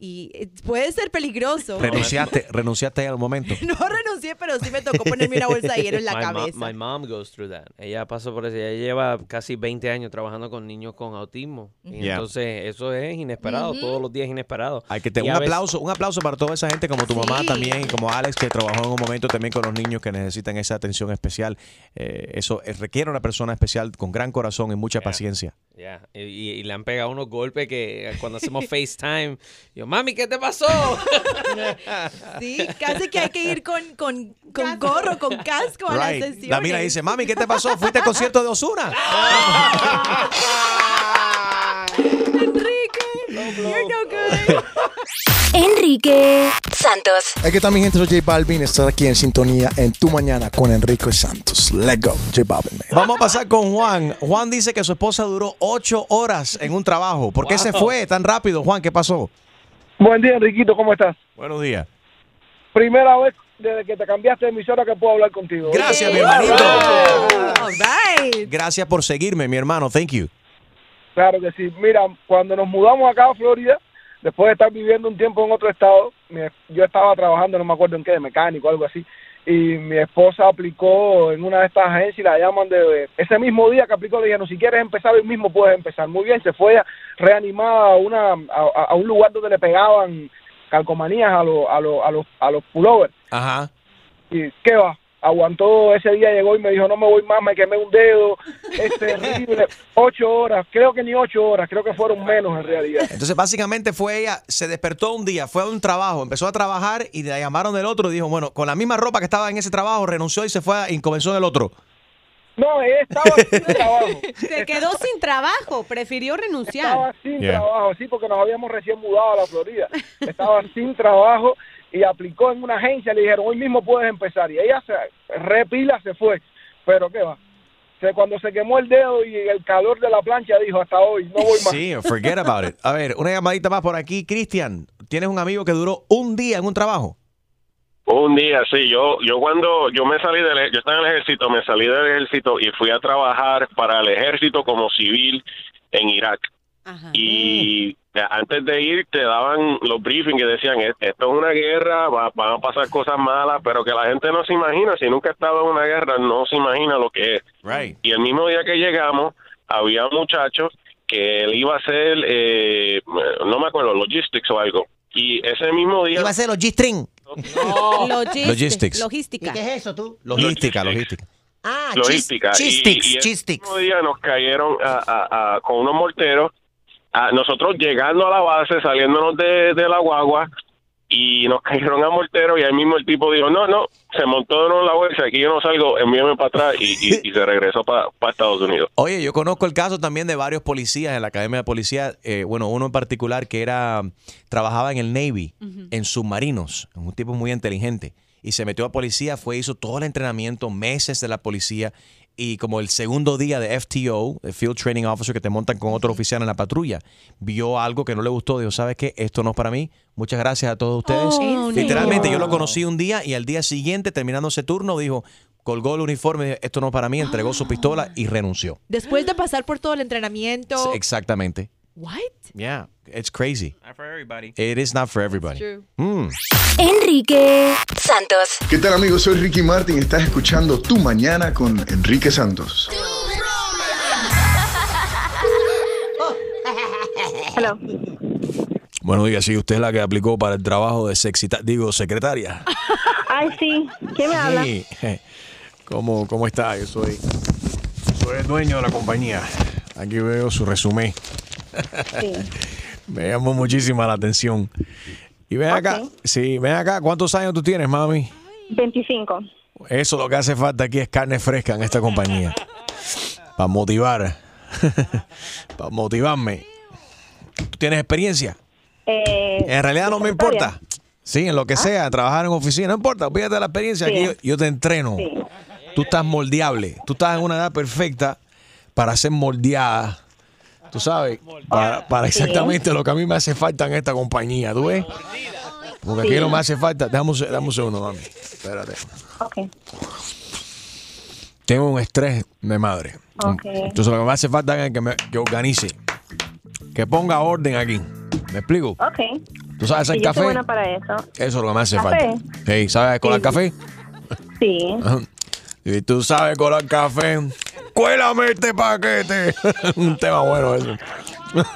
y eh, puede ser peligroso. Renunciaste, renunciaste al momento. No renuncié, pero sí me tocó ponerme una bolsa de hielo en la my, cabeza. my mom goes through that. Ella pasó por eso. Ella lleva casi 20 años trabajando con niños con autismo. Y Yeah. entonces eso es inesperado. Ujú. Todos los días inesperado. Hay que te- Y un aplauso, un aplauso para toda esa gente como tu mamá Sí. también y como Alex que trabajó en un momento también con los niños que necesitan esa atención especial. Eh, eso eh, requiere una persona especial con gran corazón y mucha paciencia. Ya, Y, y- y le han pegado unos golpes que cuando hacemos FaceTime, yo, mami, ¿qué te pasó? Sí, casi que hay que ir con, con, con gorro, con casco a las Right. sesiones. La mira y dice, mami, ¿qué te pasó? ¿Fuiste al concierto de Osuna? Enrique, you're no good. Enrique Santos. Aquí está mi gente, soy J Balvin. Estás aquí en sintonía en Tu Mañana con Enrique Santos. Let's go, J Balvin. man. Vamos a pasar con Juan. Juan dice que su esposa duró ocho horas en un trabajo. ¿Por qué se fue tan rápido, Juan? ¿Qué pasó? Buen día, Enriquito, ¿cómo estás? Buenos días. Primera vez desde que te cambiaste de emisora que puedo hablar contigo. Gracias, mi hermanito. Gracias por seguirme, mi hermano. Thank you. Claro que sí. Mira, cuando nos mudamos acá a Florida, después de estar viviendo un tiempo en otro estado, mi- yo estaba trabajando, no me acuerdo en qué, de mecánico o algo así, y mi esposa aplicó en una de estas agencias y la llaman de ese mismo día que aplicó, le dijeron, si quieres empezar hoy mismo puedes empezar. Muy bien, se fue reanimada a, una, a, a un lugar donde le pegaban calcomanías a, los a, los a, los a los pullovers. Ajá. ¿Y qué va? Aguantó ese día, llegó y me dijo, no me voy más, me quemé un dedo, es terrible. ocho horas, creo que ni ocho horas, creo que fueron menos en realidad. Entonces, básicamente fue ella, se despertó un día, fue a un trabajo, empezó a trabajar y la llamaron del otro y dijo, bueno, con la misma ropa que estaba en ese trabajo, renunció y se fue a- y comenzó en el otro. No, ella estaba sin trabajo. Se quedó sin trabajo, prefirió renunciar. Estaba sin Yeah. trabajo, sí, porque nos habíamos recién mudado a la Florida. Estaba sin trabajo y aplicó en una agencia, le dijeron, hoy mismo puedes empezar. Y ella se repila, se fue. Pero qué va. Se, cuando se quemó el dedo y el calor de la plancha, dijo, hasta hoy, no voy más. Sí, forget about it. A ver, una llamadita más por aquí. Cristian, ¿tienes un amigo que duró un día en un trabajo? Un día, sí, yo, yo cuando yo me salí del, yo estaba en el ejército, me salí del ejército y fui a trabajar para el ejército como civil en Irak. Y antes de ir te daban los briefings que decían, "E- esto es una guerra, va- van a pasar cosas malas, pero que la gente no se imagina, si nunca ha estado en una guerra, no se imagina lo que es. Right. Y el mismo día que llegamos, había un muchacho que él iba a hacer, eh, no me acuerdo, logistics o algo. Y ese mismo día... Iba a ser los G-string. Logis- Logistics. Logística. ¿Y qué es eso tú? Logística, logística. Ah, logística. chis- Y- Chistics, y, ese chistics. mismo día nos cayeron a- a- a- con unos morteros ah, nosotros llegando a la base, saliéndonos de, de la guagua, y nos cayeron a mortero y ahí mismo el tipo dijo, no, no, se montó de nuevo en la bolsa, aquí yo no salgo, envíame para atrás y, y- y se regresó para Estados Unidos. Oye, yo conozco el caso también de varios policías en la Academia de Policía. eh, bueno, uno en particular que era trabajaba en el Navy, en submarinos, un tipo muy inteligente. Y se metió a policía, fue, hizo todo el entrenamiento, meses de la policía. Y como el segundo día de FTO, de Field Training Officer, que te montan con otro oficial en la patrulla, vio algo que no le gustó. Dijo, ¿sabes qué? Esto no es para mí. Muchas gracias a todos ustedes. Oh, Literalmente, no. yo lo conocí un día y al día siguiente, terminando ese turno, dijo, colgó el uniforme, dijo, esto no es para mí, entregó su pistola y renunció. Después de pasar por todo el entrenamiento. Exactamente. What? Yeah, it's crazy. Not for everybody. It is not for everybody. true. Mm. Enrique Santos. ¿Qué tal amigos? Soy Ricky Martin. Estás escuchando Tu Mañana con Enrique Santos. Hello. Bueno, diga, si usted es la que aplicó para el trabajo de sexita, digo, secretaria. Ay, sí. ¿Quién me habla? Sí. ¿Cómo, ¿Cómo está? Yo soy, soy el dueño de la compañía. Aquí veo su resumen. Sí. Me llamó muchísima la atención. Y ven acá, sí, ven acá, ¿cuántos años tú tienes, mami? 25. Eso lo que hace falta aquí es carne fresca en esta compañía. Para motivar. Para motivarme. ¿Tú tienes experiencia? Eh, En realidad no me importa. Sí, en lo que sea, trabajar en oficina, no importa, de la experiencia, Sí. yo te entreno. Sí. Tú estás moldeable, tú estás en una edad perfecta para ser moldeada. Tú sabes, para, exactamente lo que a mí me hace falta en esta compañía, ¿tú ves? Porque aquí no me hace falta. Dame un, dame un segundo, mami. Espérate. Ok. Tengo un estrés de madre. Ok. Entonces lo que me hace falta es que, me, que organice. Que ponga orden aquí. ¿Me explico? Ok. ¿Tú sabes hacer Sí, yo soy café? buena para eso. Eso es lo que me hace ¿Café? falta. Sí, ¿Sabes colar Sí. café? Sí. Y tú sabes colar café. Cuélame este paquete. Un tema bueno eso.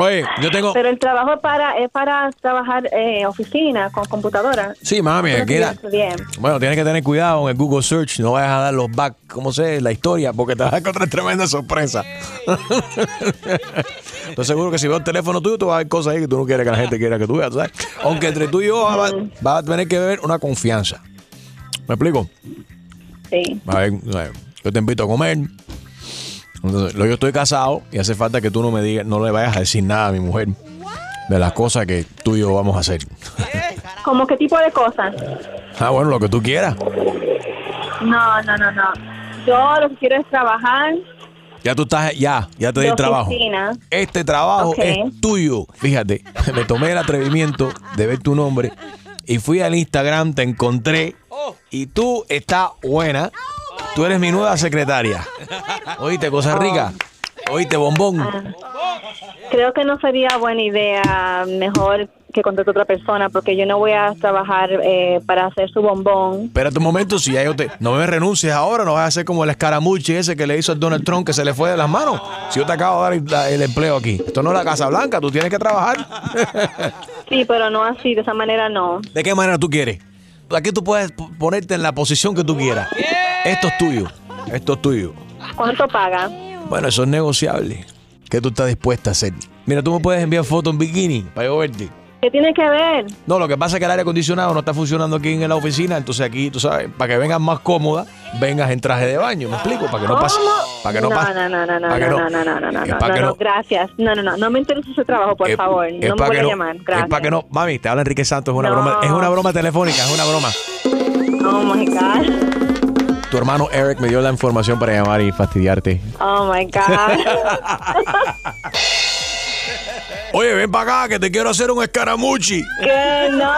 Oye, yo tengo. Pero el trabajo es para, es para trabajar eh, oficina con computadora. Sí, mami, aquí era- bien. Bueno, tienes que tener cuidado en el Google Search. No vayas a dar los back, como sé, la historia, porque te vas a encontrar tremenda sorpresa. Estoy seguro que si veo el teléfono tuyo, tú vas a ver cosas ahí que tú no quieres que la gente quiera que tú veas, ¿sabes? Aunque entre tú y yo vas, vas a tener que ver una confianza. ¿Me explico? Sí. A ver, a ver, yo te invito a comer. Entonces, yo estoy casado y hace falta que tú no me digas, no le vayas a decir nada a mi mujer de las cosas que tú y yo vamos a hacer. ¿Cómo qué tipo de cosas? Ah, bueno, lo que tú quieras. No, no, no, no. Yo lo que quiero es trabajar Ya tú estás, ya, ya te di el trabajo. Este trabajo es tuyo. Fíjate, me tomé el atrevimiento de ver tu nombre y fui al Instagram, te encontré y tú estás buena. Tú eres mi nueva secretaria. Oíste, cosa rica. Oíste, bombón. Creo que no sería buena idea, mejor que contrate a otra persona, porque yo no voy a trabajar eh, para hacer su bombón. Espérate un momento, si ya yo te. No me renuncies ahora, no vas a ser como el escaramuche ese que le hizo el Donald Trump que se le fue de las manos. Si yo te acabo de dar el, empleo aquí. Esto no es la Casa Blanca, tú tienes que trabajar. Sí, pero no así, de esa manera no. ¿De qué manera tú quieres? Aquí tú puedes ponerte en la posición que tú quieras. Esto es tuyo. Esto es tuyo. ¿Cuánto paga? Bueno, eso es negociable. ¿Qué tú estás dispuesta a hacer? Mira, tú me puedes enviar fotos en bikini para yo verte. ¿Qué tiene que ver? No, lo que pasa es que el aire acondicionado no está funcionando aquí en la oficina, entonces aquí, tú sabes, para que vengas más cómoda, vengas en traje de baño, ¿me explico? Para que no pase. Para que no pase. no, no, no, no, no, no, no, no, no, Es no, para que no, no- gracias. No, no, no, no me interesa ese trabajo, por Es- favor. es No me voy a no- llamar, Es gracias. para que no. Mami, te habla Enrique Santos, es una No. broma, es una broma telefónica, es una broma. Oh my God. Tu hermano Eric me dio la información para llamar y fastidiarte. Oh my God. Oye, ven para acá que te quiero hacer un escaramuchi. que no.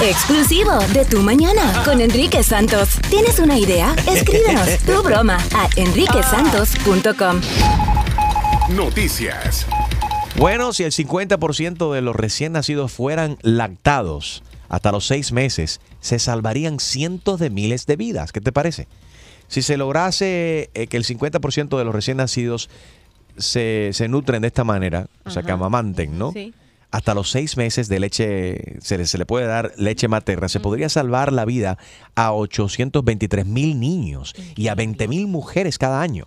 Exclusivo de Tu Mañana con Enrique Santos. ¿Tienes una idea? Escríbenos tu broma a enriquesantos.com. Noticias. Bueno, si el 50% de los recién nacidos fueran lactados hasta los seis meses, se salvarían cientos de miles de vidas. ¿Qué te parece? Si se lograse eh, que el 50% de los recién nacidos se, se nutren de esta manera, o sea, que amamanten, ¿no? Sí. Hasta los seis meses de leche, se le, se le puede dar leche materna, se podría salvar la vida a 823 mil niños y a 20 mil mujeres cada año.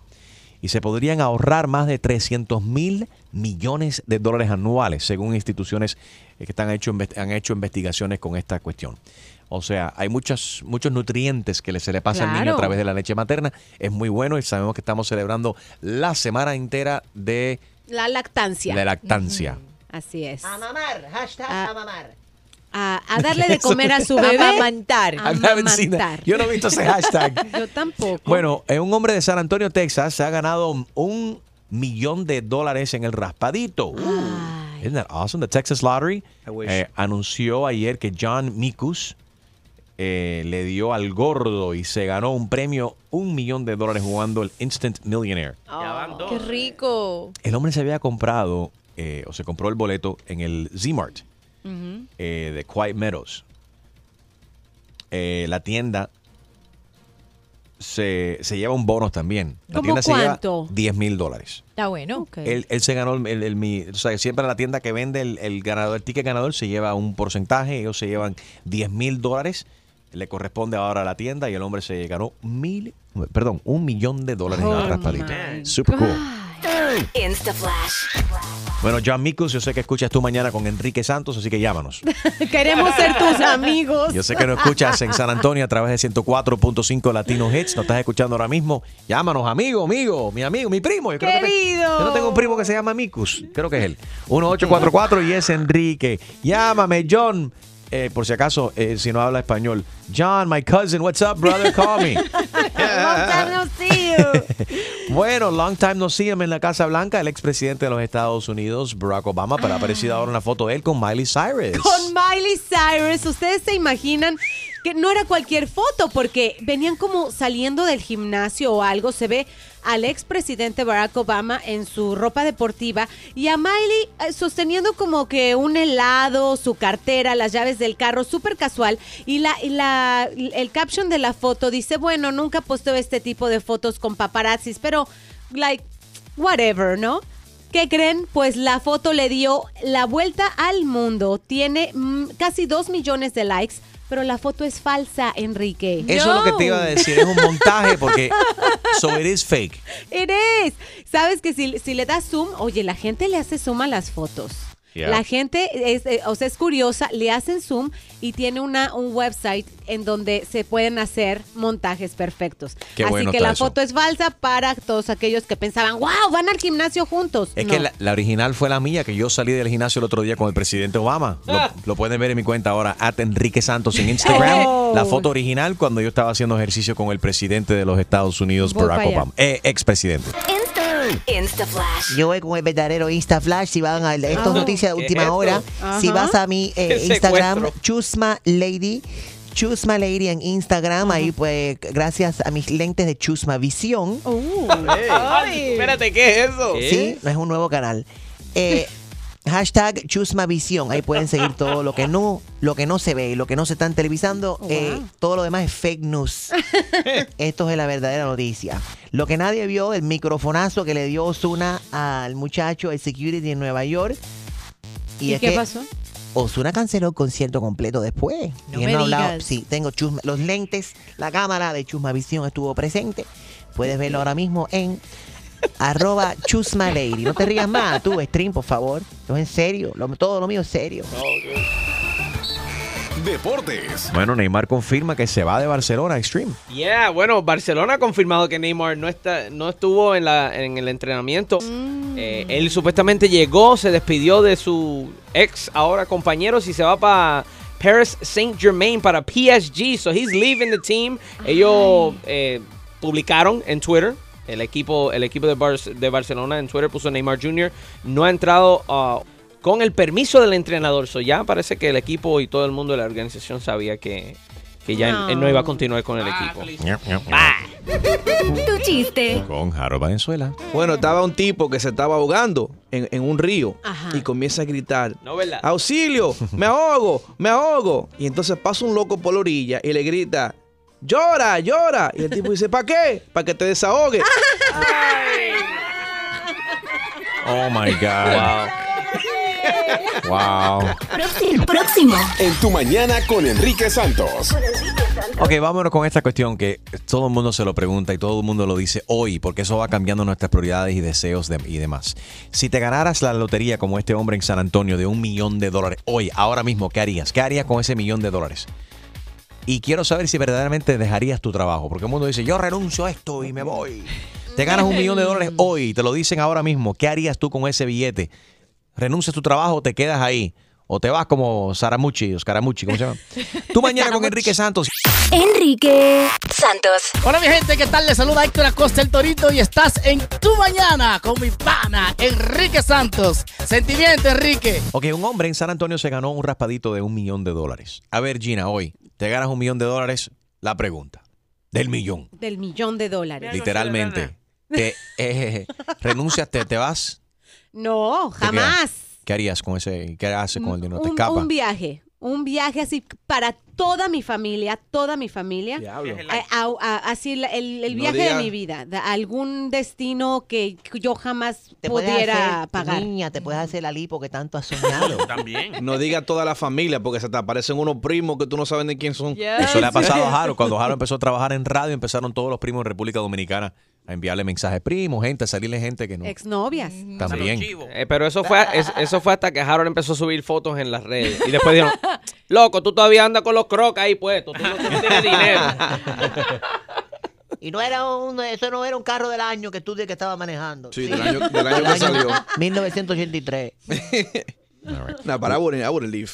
Y se podrían ahorrar más de 300 mil millones de dólares anuales, según instituciones eh, que están hecho, han hecho investigaciones con esta cuestión. O sea, hay muchos, muchos nutrientes que se le pasa al niño a través de la leche materna. Es muy bueno y sabemos que estamos celebrando la semana entera de La lactancia. la lactancia. Así es. A mamar, hashtag a mamar. A, a darle de comer a su bebé. Amamantar. Haven't seen that. Amamantar. Yo no he visto ese hashtag. Yo tampoco. Bueno, eh, un hombre de San Antonio, Texas, se ha ganado un millón de dólares en el raspadito. Uh, isn't that awesome? The Texas Lottery eh, anunció ayer que John Mikus eh, le dio al gordo y se ganó un premio, un millón de dólares jugando el Instant Millionaire. Qué rico. El hombre se había comprado, eh, o se compró el boleto en el Z-Mart Eh, de Quiet Meadows. Eh, la tienda se, se lleva un bonus también. La ¿Cómo tienda se cuánto? lleva 10 mil dólares. Está bueno. Él, él se ganó el, el- el mi- o sea, siempre la tienda que vende el, el ganador, el ticket ganador se lleva un porcentaje, ellos se llevan 10 mil dólares, le corresponde ahora a la tienda y el hombre se ganó mil, perdón, un millón de dólares en Oh el raspadito. my Super cool. Insta Flash. Bueno, John Mikus, yo sé que escuchas tú mañana con Enrique Santos, así que llámanos. Queremos ser tus amigos. Yo sé que no escuchas en San Antonio a través de 104.5 Latino Hits. No estás escuchando ahora mismo. Llámanos, amigo, amigo, mi amigo, mi primo. Yo creo que te- Querido. yo no tengo un primo que se llama Mikus. Creo que es él. 1844 y es Enrique. Llámame, John. Eh, por si acaso, eh, si no habla español. John, my cousin, what's up, brother? Call me. Long time no see Bueno, long time no see him en la Casa Blanca, el expresidente de los Estados Unidos, Barack Obama, pero ha aparecido ahora una foto de él con Miley Cyrus. Con Miley Cyrus, ustedes se imaginan que no era cualquier foto porque venían como saliendo del gimnasio o algo, se ve al expresidente Barack Obama en su ropa deportiva y a Miley eh, sosteniendo como que un helado, su cartera, las llaves del carro, súper casual y la, y la el caption de la foto dice, bueno, nunca posteo este tipo de fotos con paparazzis, pero like whatever, ¿no? ¿Qué creen? Pues la foto le dio la vuelta al mundo. Tiene mm, casi dos millones de likes, pero la foto es falsa, Enrique. Eso es lo que te iba a decir, es un montaje porque so it is fake. It is. Sabes que si, si le das zoom, oye, la gente le hace zoom a las fotos. Yeah. La gente es, eh, o sea, es curiosa, le hacen zoom y tiene una, un website en donde se pueden hacer montajes perfectos. Qué Así bueno que la eso. foto es falsa para todos aquellos que pensaban, wow, van al gimnasio juntos. Es No. que la, la original fue la mía, que yo salí del gimnasio el otro día con el presidente Obama. Lo, lo pueden ver en mi cuenta ahora, at Enrique Santos en Instagram. Oh. La foto original cuando yo estaba haciendo ejercicio con el presidente de los Estados Unidos, Voy Barack. Obama. Eh, expresidente. Flash. Yo voy con el verdadero Insta Flash. Si van a esto es Ah. noticia de ¿Qué última es hora. Si vas a mi eh, ¿Qué Instagram? Chusma Lady. Chusma Lady en Instagram. Ahí pues gracias a mis lentes de Chusma Visión. Ay, espérate, ¿qué es eso? Sí, no es un nuevo canal. Eh, hashtag Chusma Visión. Ahí pueden seguir todo lo que no, lo que no se ve, lo que no se están televisando. eh, todo lo demás es fake news. Esto es la verdadera noticia. Lo que nadie vio, el microfonazo que le dio Osuna al muchacho, el security en Nueva York. ¿Y es qué que pasó? Osuna canceló el concierto completo después. No y me digas. Sí, tengo Chusma- los lentes, la cámara de Chusma Visión estuvo presente. Puedes verlo ahora mismo en arroba Chusma Lady. No te rías más, tú, stream, por favor. Esto es en serio. Lo- todo lo mío es serio. Deportes. Bueno, Neymar confirma que se va de Barcelona a Extreme. Yeah, bueno, Barcelona ha confirmado que Neymar no está, no estuvo en la, en el entrenamiento. Eh, él supuestamente llegó, se despidió de su ex ahora compañeros y se va para Paris Saint Germain para PSG. So he's leaving the team. Ellos eh, publicaron en Twitter. El equipo, el equipo de, Bar- de Barcelona en Twitter puso Neymar Jr. No ha entrado ah, con el permiso del entrenador. So ya parece que el equipo y todo el mundo de la organización sabía que, que ya No. él no iba a continuar con el equipo. Tu chiste. Con Harold Valenzuela. Bueno, estaba un tipo que se estaba ahogando en, en un río Ajá. y comienza a gritar. No, ¿verdad? ¡Auxilio! ¡Me ahogo! ¡Me ahogo! Y entonces pasa un loco por la orilla y le grita. ¡Llora! ¡Llora! Y el tipo dice, ¿para qué? Para que te desahogue. Oh my God. Wow. Próximo. Próximo. En tu mañana con Enrique Santos. Ok, vámonos con esta cuestión que todo el mundo se lo pregunta y todo el mundo lo dice hoy, porque eso va cambiando nuestras prioridades y deseos de- y demás. Si te ganaras la lotería como este hombre en San Antonio de un millón de dólares, hoy, ahora mismo, ¿qué harías? ¿Qué harías con ese millón de dólares? Y quiero saber si verdaderamente dejarías tu trabajo, porque el mundo dice, yo renuncio a esto y me voy. Te ganas un millón de dólares hoy, te lo dicen ahora mismo. ¿Qué harías tú con ese billete? ¿Renuncias a tu trabajo o te quedas ahí? ¿O te vas como Saramucci o Scaramucci, ¿cómo se llama? Tú mañana con Enrique Santos. Enrique Santos. Hola mi gente, ¿qué tal? Les saluda Héctor Acosta el Torito y estás en Tu Mañana con mi pana Enrique Santos. Sentimiento, Enrique. Ok, un hombre en San Antonio se ganó un raspadito de un millón de dólares. A ver, Gina, hoy, te ganas un millón de dólares, la pregunta. Del millón, Del millón de dólares. literalmente. Te, eh, renuncias, te, te vas. No, quedas. jamás. ¿Qué harías con ese? ¿Qué haces con el dinero? ¿Te un viaje. Un viaje así para toda mi familia, toda mi familia. Diablo. A- a- así la- el, el No viaje diga- de mi vida. de algún destino que yo jamás Te puedes pudiera hacer, pagar. Niña, te puedes hacer la lipo que tanto has soñado. También. No diga toda la familia porque se te aparecen unos primos que tú no sabes ni quién son. Eso le ha pasado a Jaro. Cuando Jaro empezó a trabajar en radio, empezaron todos los primos de República Dominicana a enviarle mensajes primos, gente, a salirle gente que no. Exnovias. También. Eh, pero eso fue, es- eso fue hasta que Harold empezó a subir fotos en las redes. Y después dijeron, loco, tú todavía andas con los crocs ahí puestos. Tú no, tú no tienes dinero. Y no era un, eso no era un carro del año que tú dices que estaba manejando. Sí, del año- del año que salió. 1983. Nah, but I wouldn't, I wouldn't leave.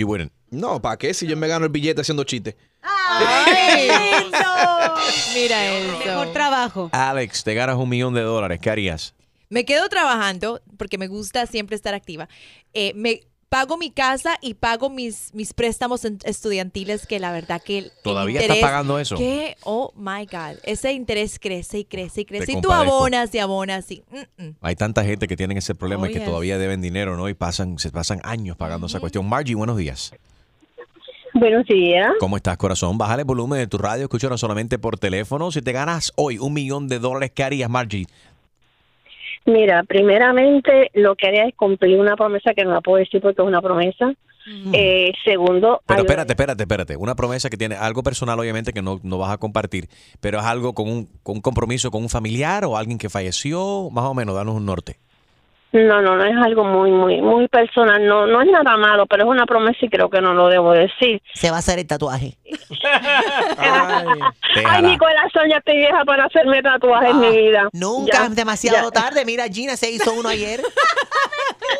You wouldn't. No, ¿para qué? Si yo me gano el billete haciendo chistes. Mira eso. Mejor trabajo. Alex, te ganas un millón de dólares, ¿qué harías? Me quedo trabajando porque me gusta siempre estar activa. Eh, me pago mi casa y pago mis, mis préstamos estudiantiles que la verdad que el ¿Todavía interés estás pagando eso? que oh my god ese interés crece y crece y crece Te y tú compadezco. abonas y abonas y mm, mm. Hay tanta gente que tienen ese problema y que yes. todavía deben dinero, ¿no? Y pasan, se pasan años pagando esa cuestión. Margie, buenos días. Buenos días. ¿Cómo estás, corazón? Bájale el volumen de tu radio, escúchanos solamente por teléfono. Si te ganas hoy un millón de dólares, ¿qué harías, Margie? Mira, primeramente lo que haría es cumplir una promesa que no la puedo decir porque es una promesa. Eh, segundo, Pero espérate, espérate, espérate. Una promesa que tiene algo personal, obviamente, que no, no vas a compartir, pero es algo con un, con un compromiso con un familiar o alguien que falleció, más o menos, danos un norte. No, no, no es algo muy, muy, muy personal. No, no es nada malo, pero es una promesa y creo que no lo debo decir. Se va a hacer el tatuaje. Ay, mi corazón, ya estoy vieja para hacerme tatuajes en mi vida. Nunca, Ya, es demasiado ya. tarde. Mira, Gina se hizo uno ayer.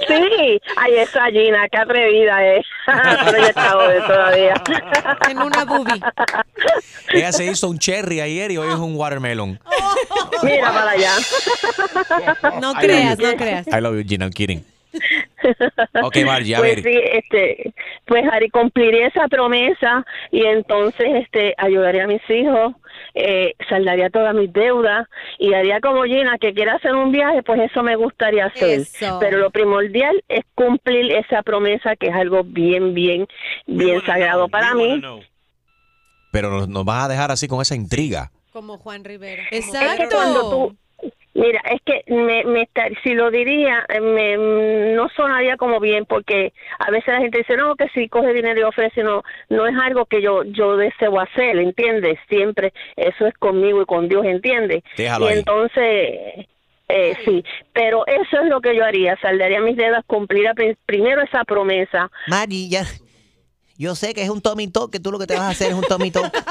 Sí, ay, esa Gina, qué atrevida es. pero ya está joven todavía. en una boobie. Ella se hizo un cherry ayer y hoy es un watermelon. Mira para allá. No creas, no creas. I love you, Gina, I'm kidding. Ok, Margie, a pues ver. sí, este, pues Ari, cumpliría esa promesa y entonces este ayudaría a mis hijos, eh, saldaría todas mis deudas y haría como Gina que quiera hacer un viaje, pues eso me gustaría hacer. Eso. Pero lo primordial es cumplir esa promesa que es algo bien, bien, bien sagrado para mí. Pero nos, nos vas a dejar así con esa intriga. Como Juan Rivera. Es que cuando tú, mira, es que me, me está- si lo diría, eh, me, no sonaría como bien, porque a veces la gente dice, no, que si coge dinero y ofrece, no, no es algo que yo, yo deseo hacer, ¿entiendes? Siempre eso es conmigo y con Dios, ¿entiendes? Déjalo y ahí. entonces, eh, sí, pero eso es lo que yo haría, saldaría mis dedos, cumplir a pri- primero esa promesa. Mari, ya. Yo sé que es un Tommy Talk, que tú lo que te vas a hacer es un Tommy Talk.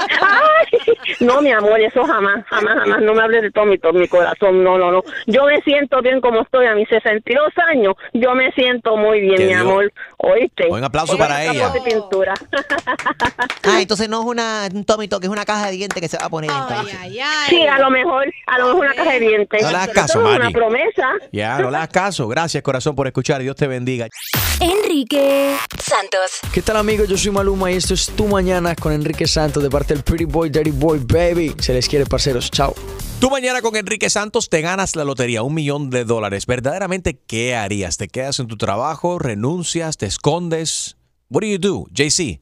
No, mi amor, eso jamás, jamás, jamás. No me hables de Tommy, Tom, mi corazón. No, no, no. Yo me siento bien como estoy a mis 62 años. Yo me siento muy bien, mi Dios- amor. ¿Oíste? Un aplauso Oye, para ella. de pintura. Ah, entonces no es una, un Tommy Talk, es una caja de dientes que se va a poner entonces. Sí, a lo mejor, a lo mejor una caja de dientes. No le hagas caso, es una Mari. promesa. Ya, no le hagas caso. Gracias, corazón, por escuchar. Dios te bendiga. Enrique Santos. ¿Qué tal amigos? Yo soy Maluma y esto es Tu Mañana con Enrique Santos de parte del Pretty Boy, Dirty Boy, Baby. Se les quiere, parceros. Chao. Tú mañana con Enrique Santos te ganas la lotería, un millón de dólares. ¿Verdaderamente qué harías? ¿Te quedas en tu trabajo? ¿Renuncias? ¿Te escondes? What do you do, JC?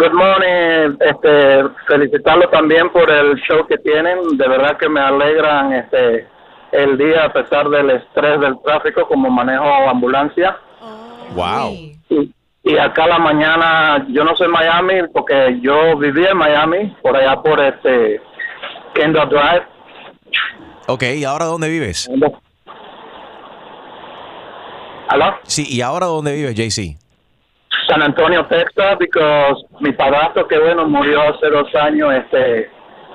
Good morning, este, felicitarlos también por el show que tienen, de verdad que me alegran este, el día a pesar del estrés del tráfico como manejo ambulancia. Wow. Y, Y acá la mañana, yo no soy Miami porque yo viví en Miami, por allá por este Kendall Drive. Ok, ¿y ahora dónde vives? ¿Aló? Sí, ¿y ahora dónde vives, JC? San Antonio, Texas, because mi padrastro que bueno murió hace dos años, este,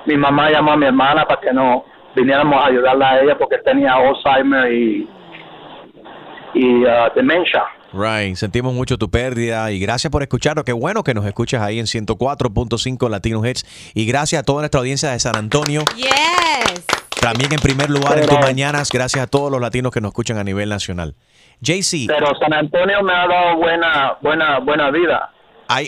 mi mamá llamó a mi hermana para que no viniéramos a ayudarla a ella porque tenía Alzheimer y y uh, demencia. Right, sentimos mucho tu pérdida y gracias por escucharnos. Qué bueno que nos escuchas ahí en 104.5 Latino Hits y gracias a toda nuestra audiencia de San Antonio. Yes. También en primer lugar en tus mañanas, gracias a todos los latinos que nos escuchan a nivel nacional. JC, Pero San Antonio me ha dado buena buena buena vida.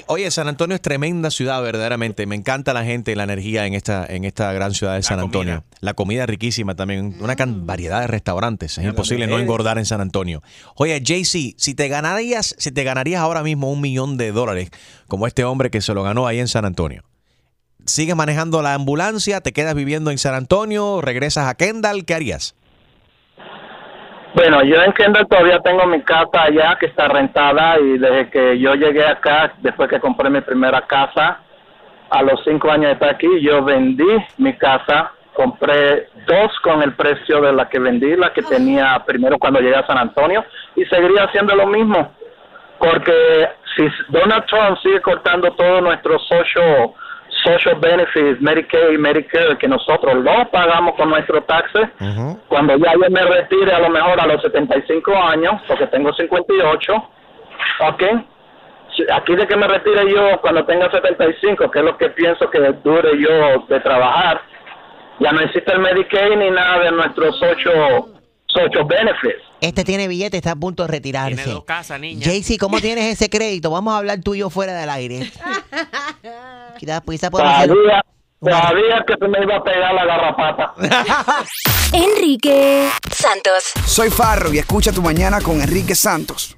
Oye, San Antonio es tremenda ciudad, verdaderamente. Me encanta la gente y la energía en esta, en esta gran ciudad de San Antonio. La comida es riquísima también. Una can- variedad de restaurantes. Es imposible no mujer. engordar en San Antonio. Oye, JC, si te ganarías, si te ganarías ahora mismo un millón de dólares, como este hombre que se lo ganó ahí en San Antonio, ¿sigues manejando la ambulancia? ¿Te quedas viviendo en San Antonio? ¿Regresas a Kendall? ¿Qué harías? Bueno, yo en Kendall todavía tengo mi casa allá que está rentada y desde que yo llegué acá, después que compré mi primera casa, a los cinco años de estar aquí, yo vendí mi casa, compré dos con el precio de la que vendí, la que tenía primero cuando llegué a San Antonio y seguiría haciendo lo mismo, porque si Donald Trump sigue cortando todos nuestros social social benefits, Medicaid, Medicare, que nosotros los pagamos con nuestros taxes, cuando ya yo me retire a lo mejor a los 75 años, porque tengo 58, ¿ok? Aquí de que me retire yo cuando tenga 75, que es lo que pienso que dure yo de trabajar, ya no existe el Medicaid ni nada de nuestros social, social benefits. Este tiene billete, está a punto de retirarse. Tiene dos casas, niña. JC, ¿cómo tienes ese crédito? Vamos a hablar tú y yo fuera del aire. Quizás, quizás podemos hacer- Todavía, todavía que se me iba a pegar la garrapata. Enrique Santos. Soy Farro y escucha tu mañana con Enrique Santos.